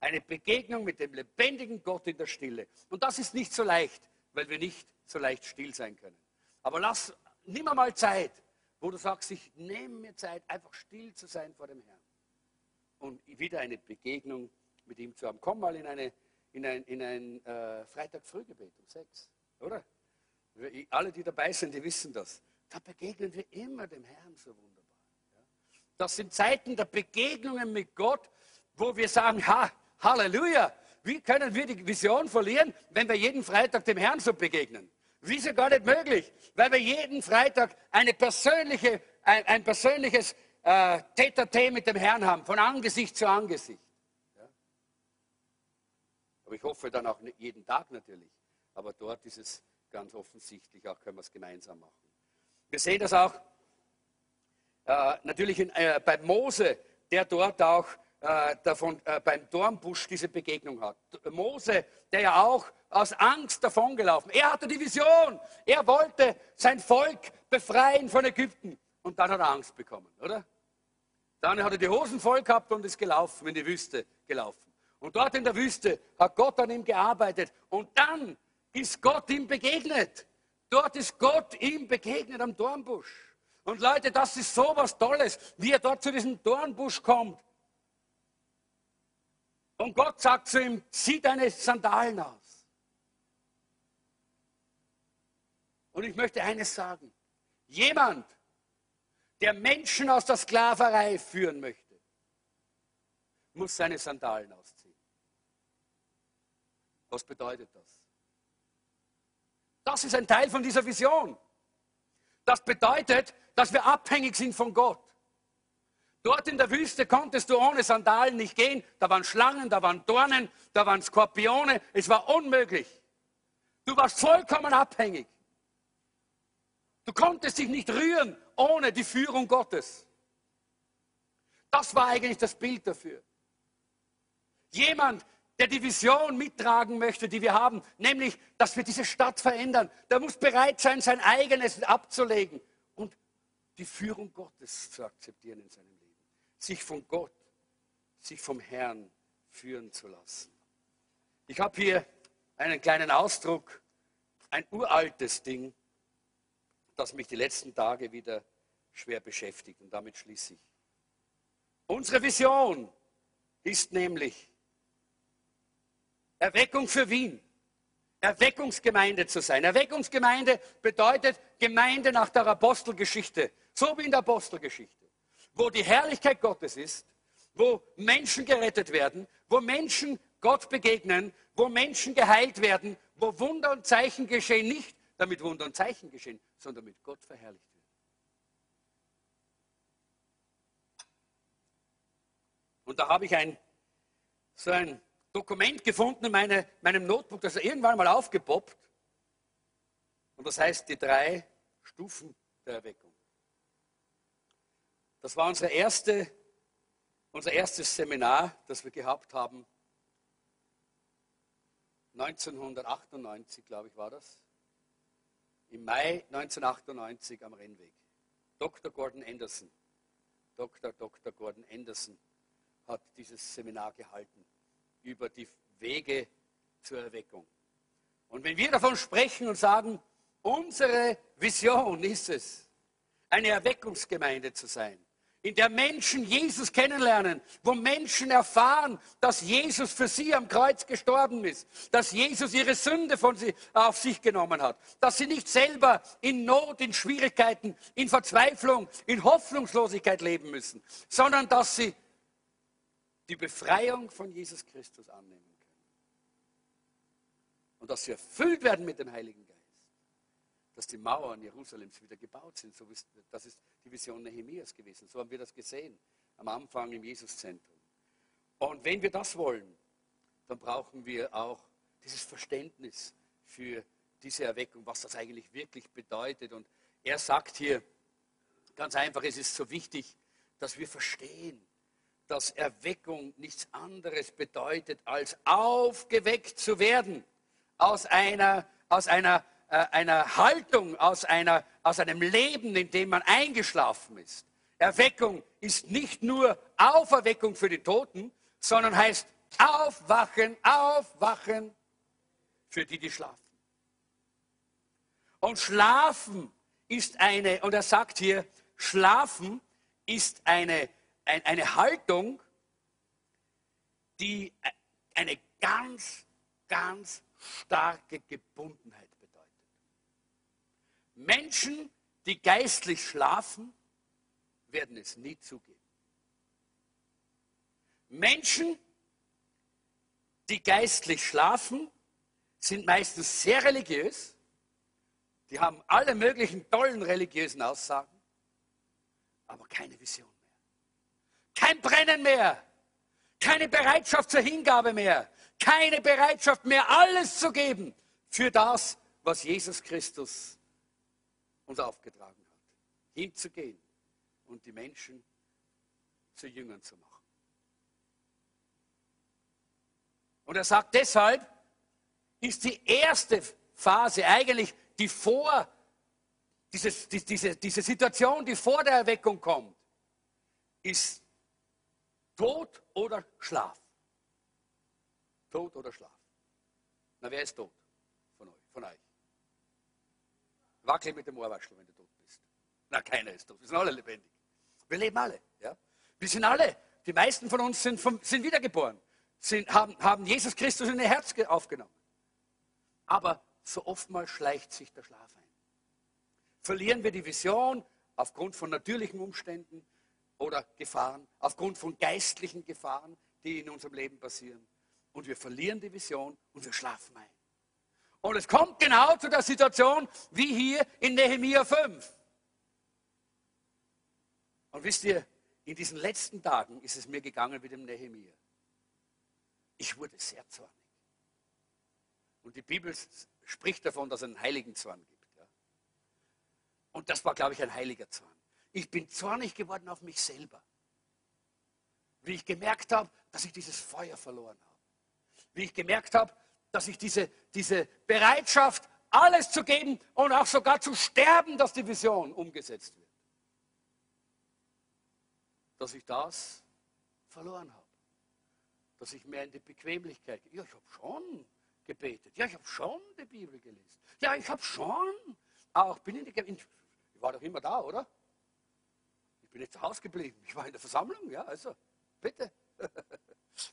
Eine Begegnung mit dem lebendigen Gott in der Stille. Und das ist nicht so leicht, weil wir nicht so leicht still sein können. Aber lass, nimm mal Zeit wo du sagst, ich nehme mir Zeit, einfach still zu sein vor dem Herrn und wieder eine Begegnung mit ihm zu haben. Komm mal in, eine, in ein, in ein äh, Freitag-Frühgebet um sechs, oder? Alle, die dabei sind, die wissen das. Da begegnen wir immer dem Herrn so wunderbar. Das sind Zeiten der Begegnungen mit Gott, wo wir sagen, ha, Halleluja, wie können wir die Vision verlieren, wenn wir jeden Freitag dem Herrn so begegnen? Wieso gar nicht möglich? Weil wir jeden Freitag eine persönliche, ein, ein persönliches äh, Tete mit dem Herrn haben, von Angesicht zu Angesicht. Aber ich hoffe dann auch jeden Tag natürlich. Aber dort ist es ganz offensichtlich, auch können wir es gemeinsam machen. Wir sehen das auch äh, natürlich in, äh, bei Mose, der dort auch äh, davon, äh, beim Dornbusch diese Begegnung hat. Mose, der ja auch aus Angst davongelaufen. Er hatte die Vision. Er wollte sein Volk befreien von Ägypten. Und dann hat er Angst bekommen, oder? Dann hat er die Hosen voll gehabt und ist gelaufen, in die Wüste gelaufen. Und dort in der Wüste hat Gott an ihm gearbeitet. Und dann ist Gott ihm begegnet. Dort ist Gott ihm begegnet am Dornbusch. Und Leute, das ist so was Tolles, wie er dort zu diesem Dornbusch kommt. Und Gott sagt zu ihm, zieh deine Sandalen aus. Und ich möchte eines sagen. Jemand, der Menschen aus der Sklaverei führen möchte, muss seine Sandalen ausziehen. Was bedeutet das? Das ist ein Teil von dieser Vision. Das bedeutet, dass wir abhängig sind von Gott. Dort in der Wüste konntest du ohne Sandalen nicht gehen. Da waren Schlangen, da waren Dornen, da waren Skorpione. Es war unmöglich. Du warst vollkommen abhängig. Du konntest dich nicht rühren ohne die Führung Gottes. Das war eigentlich das Bild dafür. Jemand, der die Vision mittragen möchte, die wir haben, nämlich, dass wir diese Stadt verändern, der muss bereit sein, sein eigenes abzulegen und die Führung Gottes zu akzeptieren in seinem Leben. Sich von Gott, sich vom Herrn führen zu lassen. Ich habe hier einen kleinen Ausdruck, ein uraltes Ding, das mich die letzten Tage wieder schwer beschäftigt und damit schließe ich. Unsere Vision ist nämlich Erweckung für Wien. Erweckungsgemeinde zu sein. Erweckungsgemeinde bedeutet Gemeinde nach der Apostelgeschichte, so wie in der Apostelgeschichte, wo die Herrlichkeit Gottes ist, wo Menschen gerettet werden, wo Menschen Gott begegnen, wo Menschen geheilt werden, wo Wunder und Zeichen geschehen, nicht damit Wunder und Zeichen geschehen, sondern damit Gott verherrlicht wird. Und da habe ich ein, so ein Dokument gefunden in meine, meinem Notebook, das ist irgendwann mal aufgepoppt. Und das heißt die drei Stufen der Erweckung. Das war unsere erste, unser erstes Seminar, das wir gehabt haben. 1998, glaube ich, war das. Im Mai 1998 am Rennweg. Dr. Gordon Anderson, Dr. Dr. Gordon Anderson hat dieses Seminar gehalten über die Wege zur Erweckung. Und wenn wir davon sprechen und sagen, unsere Vision ist es, eine Erweckungsgemeinde zu sein, in der Menschen Jesus kennenlernen, wo Menschen erfahren, dass Jesus für sie am Kreuz gestorben ist, dass Jesus ihre Sünde von sie, auf sich genommen hat, dass sie nicht selber in Not, in Schwierigkeiten, in Verzweiflung, in Hoffnungslosigkeit leben müssen, sondern dass sie die Befreiung von Jesus Christus annehmen können. Und dass sie erfüllt werden mit dem Heiligen Geist. Dass die Mauern Jerusalems wieder gebaut sind. So ist, das ist die Vision Nehemias gewesen. So haben wir das gesehen am Anfang im Jesuszentrum. Und wenn wir das wollen, dann brauchen wir auch dieses Verständnis für diese Erweckung, was das eigentlich wirklich bedeutet. Und er sagt hier ganz einfach, es ist so wichtig, dass wir verstehen, dass Erweckung nichts anderes bedeutet, als aufgeweckt zu werden aus einer, aus einer, äh, einer Haltung, aus, einer, aus einem Leben, in dem man eingeschlafen ist. Erweckung ist nicht nur Auferweckung für die Toten, sondern heißt aufwachen, aufwachen für die, die schlafen. Und schlafen ist eine, und er sagt hier, Schlafen ist eine, ein, eine Haltung, die eine ganz, ganz starke Gebundenheit bedeutet. Menschen, die geistlich schlafen, werden es nie zugeben. Menschen, die geistlich schlafen, sind meistens sehr religiös. Die haben alle möglichen tollen religiösen Aussagen, aber keine Vision. Kein Brennen mehr. Keine Bereitschaft zur Hingabe mehr. Keine Bereitschaft mehr, alles zu geben für das, was Jesus Christus uns aufgetragen hat. Hinzugehen und die Menschen zu Jüngern zu machen. Und er sagt deshalb, ist die erste Phase eigentlich die vor, dieses, die, diese, diese Situation, die vor der Erweckung kommt, ist Tod oder Schlaf. Tod oder Schlaf. Na, wer ist tot von euch? Von euch? Wackel mit dem Ohrwaschel, wenn du tot bist. Na, keiner ist tot. Wir sind alle lebendig. Wir leben alle. Ja? Wir sind alle. Die meisten von uns sind, vom, sind wiedergeboren sind, haben, haben Jesus Christus in ihr Herz aufgenommen. Aber so oftmals schleicht sich der Schlaf ein. Verlieren wir die Vision aufgrund von natürlichen Umständen oder Gefahren, aufgrund von geistlichen Gefahren, die in unserem Leben passieren. Und wir verlieren die Vision und wir schlafen ein. Und es kommt genau zu der Situation wie hier in Nehemiah 5. Und wisst ihr, in diesen letzten Tagen ist es mir gegangen wie dem Nehemiah. Ich wurde sehr zornig. Und die Bibel spricht davon, dass es einen heiligen Zorn gibt. Und das war, glaube ich, ein heiliger Zorn. Ich bin zornig geworden auf mich selber. Wie ich gemerkt habe, dass ich dieses Feuer verloren habe. Wie ich gemerkt habe, dass ich diese, diese Bereitschaft, alles zu geben und auch sogar zu sterben, dass die Vision umgesetzt wird. Dass ich das verloren habe dass ich mehr in die Bequemlichkeit. Ja, ich habe schon gebetet. Ja, ich habe schon die Bibel gelesen. Ja, ich habe schon auch, bin in die, ich war doch immer da, oder? Bin nicht zu Hause geblieben. Ich war in der Versammlung, ja, also, bitte. (laughs)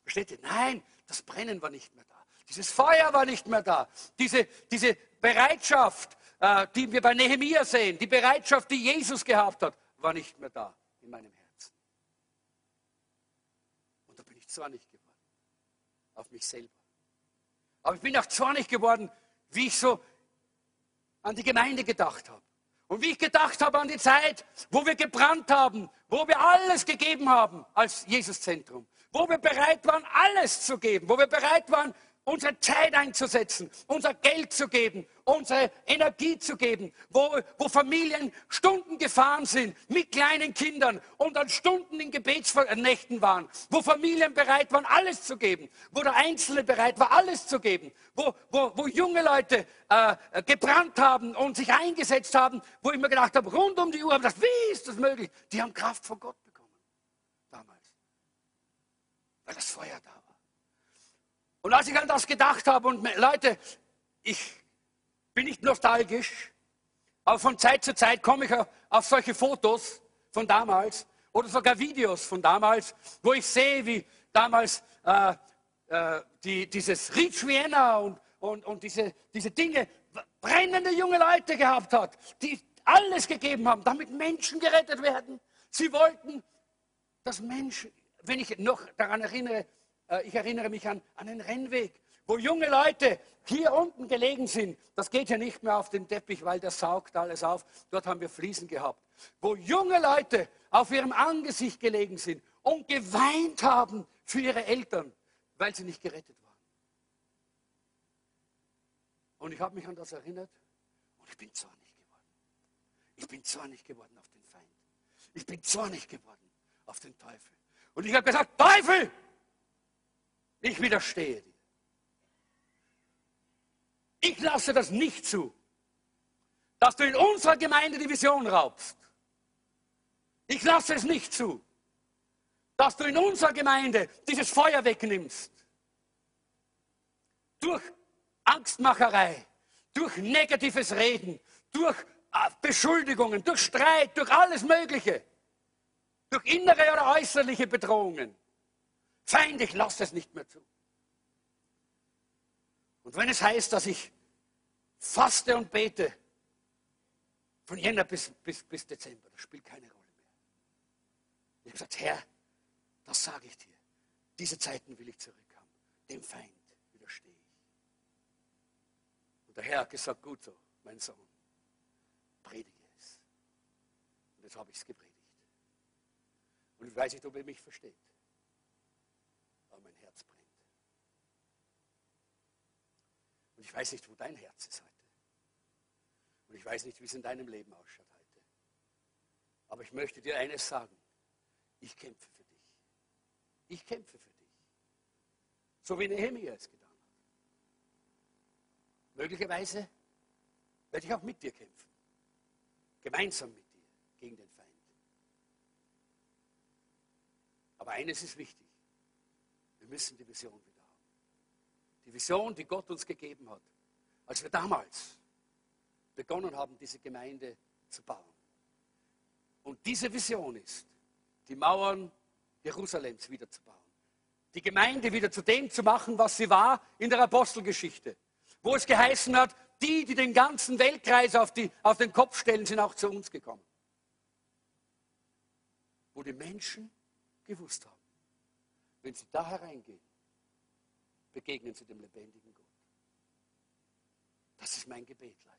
Versteht ihr? Nein, das Brennen war nicht mehr da. Dieses Feuer war nicht mehr da. Diese, diese Bereitschaft, äh, die wir bei Nehemia sehen, die Bereitschaft, die Jesus gehabt hat, war nicht mehr da in meinem Herzen. Und da bin ich nicht geworden auf mich selber. Aber ich bin auch zornig geworden, wie ich so an die Gemeinde gedacht habe. Und wie ich gedacht habe an die Zeit, wo wir gebrannt haben, wo wir alles gegeben haben als Jesuszentrum, wo wir bereit waren, alles zu geben, wo wir bereit waren, unsere Zeit einzusetzen, unser Geld zu geben, unsere Energie zu geben, wo, wo Familien Stunden gefahren sind mit kleinen Kindern und dann Stunden in Gebetsnächten waren, wo Familien bereit waren, alles zu geben, wo der Einzelne bereit war, alles zu geben, wo, wo, wo junge Leute äh, gebrannt haben und sich eingesetzt haben, wo ich mir gedacht habe, rund um die Uhr, gedacht, wie ist das möglich? Die haben Kraft von Gott bekommen, damals, weil das Feuer da war. Und als ich an das gedacht habe, und Leute, ich bin nicht nostalgisch, aber von Zeit zu Zeit komme ich auf solche Fotos von damals oder sogar Videos von damals, wo ich sehe, wie damals äh, äh, die, dieses Rich Vienna und, und, und diese, diese Dinge brennende junge Leute gehabt hat, die alles gegeben haben, damit Menschen gerettet werden. Sie wollten, dass Menschen, wenn ich noch daran erinnere, ich erinnere mich an, an einen Rennweg, wo junge Leute hier unten gelegen sind. Das geht ja nicht mehr auf den Teppich, weil der saugt alles auf. Dort haben wir Fliesen gehabt. Wo junge Leute auf ihrem Angesicht gelegen sind und geweint haben für ihre Eltern, weil sie nicht gerettet waren. Und ich habe mich an das erinnert und ich bin zornig geworden. Ich bin zornig geworden auf den Feind. Ich bin zornig geworden auf den Teufel. Und ich habe gesagt, Teufel, ich widerstehe dir. Ich lasse das nicht zu, dass du in unserer Gemeinde die Vision raubst. Ich lasse es nicht zu, dass du in unserer Gemeinde dieses Feuer wegnimmst. Durch Angstmacherei, durch negatives Reden, durch Beschuldigungen, durch Streit, durch alles Mögliche, durch innere oder äußerliche Bedrohungen. Feind, ich lasse es nicht mehr zu. Und wenn es heißt, dass ich faste und bete, von Jänner bis, bis, bis Dezember, das spielt keine Rolle mehr. Ich habe gesagt, Herr, das sage ich dir. Diese Zeiten will ich zurückhaben. Dem Feind widerstehe ich. Und der Herr hat gesagt, gut so, mein Sohn, predige es. Und jetzt habe ich es gepredigt. Und ich weiß nicht, ob er mich versteht. Aber mein Herz brennt. Und ich weiß nicht, wo dein Herz ist heute. Und ich weiß nicht, wie es in deinem Leben ausschaut heute. Aber ich möchte dir eines sagen. Ich kämpfe für dich. Ich kämpfe für dich. So wie Nehemiah es getan hat. Möglicherweise werde ich auch mit dir kämpfen. Gemeinsam mit dir gegen den Feind. Aber eines ist wichtig. Wir müssen die Vision haben. Die Vision, die Gott uns gegeben hat. Als wir damals begonnen haben, diese Gemeinde zu bauen. Und diese Vision ist, die Mauern Jerusalems wieder zu bauen. Die Gemeinde wieder zu dem zu machen, was sie war in der Apostelgeschichte. Wo es geheißen hat, die, die den ganzen Weltkreis auf, die, auf den Kopf stellen, sind auch zu uns gekommen. Wo die Menschen gewusst haben, wenn sie da hereingehen, begegnen sie dem lebendigen Gott. Das ist mein Gebet, Leute.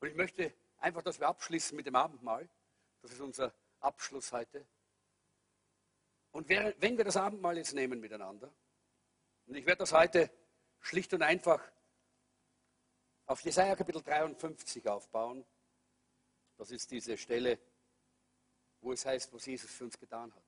Und ich möchte einfach, dass wir abschließen mit dem Abendmahl. Das ist unser Abschluss heute. Und wenn wir das Abendmahl jetzt nehmen miteinander, und ich werde das heute schlicht und einfach auf Jesaja Kapitel 53 aufbauen. Das ist diese Stelle, wo es heißt, was Jesus für uns getan hat.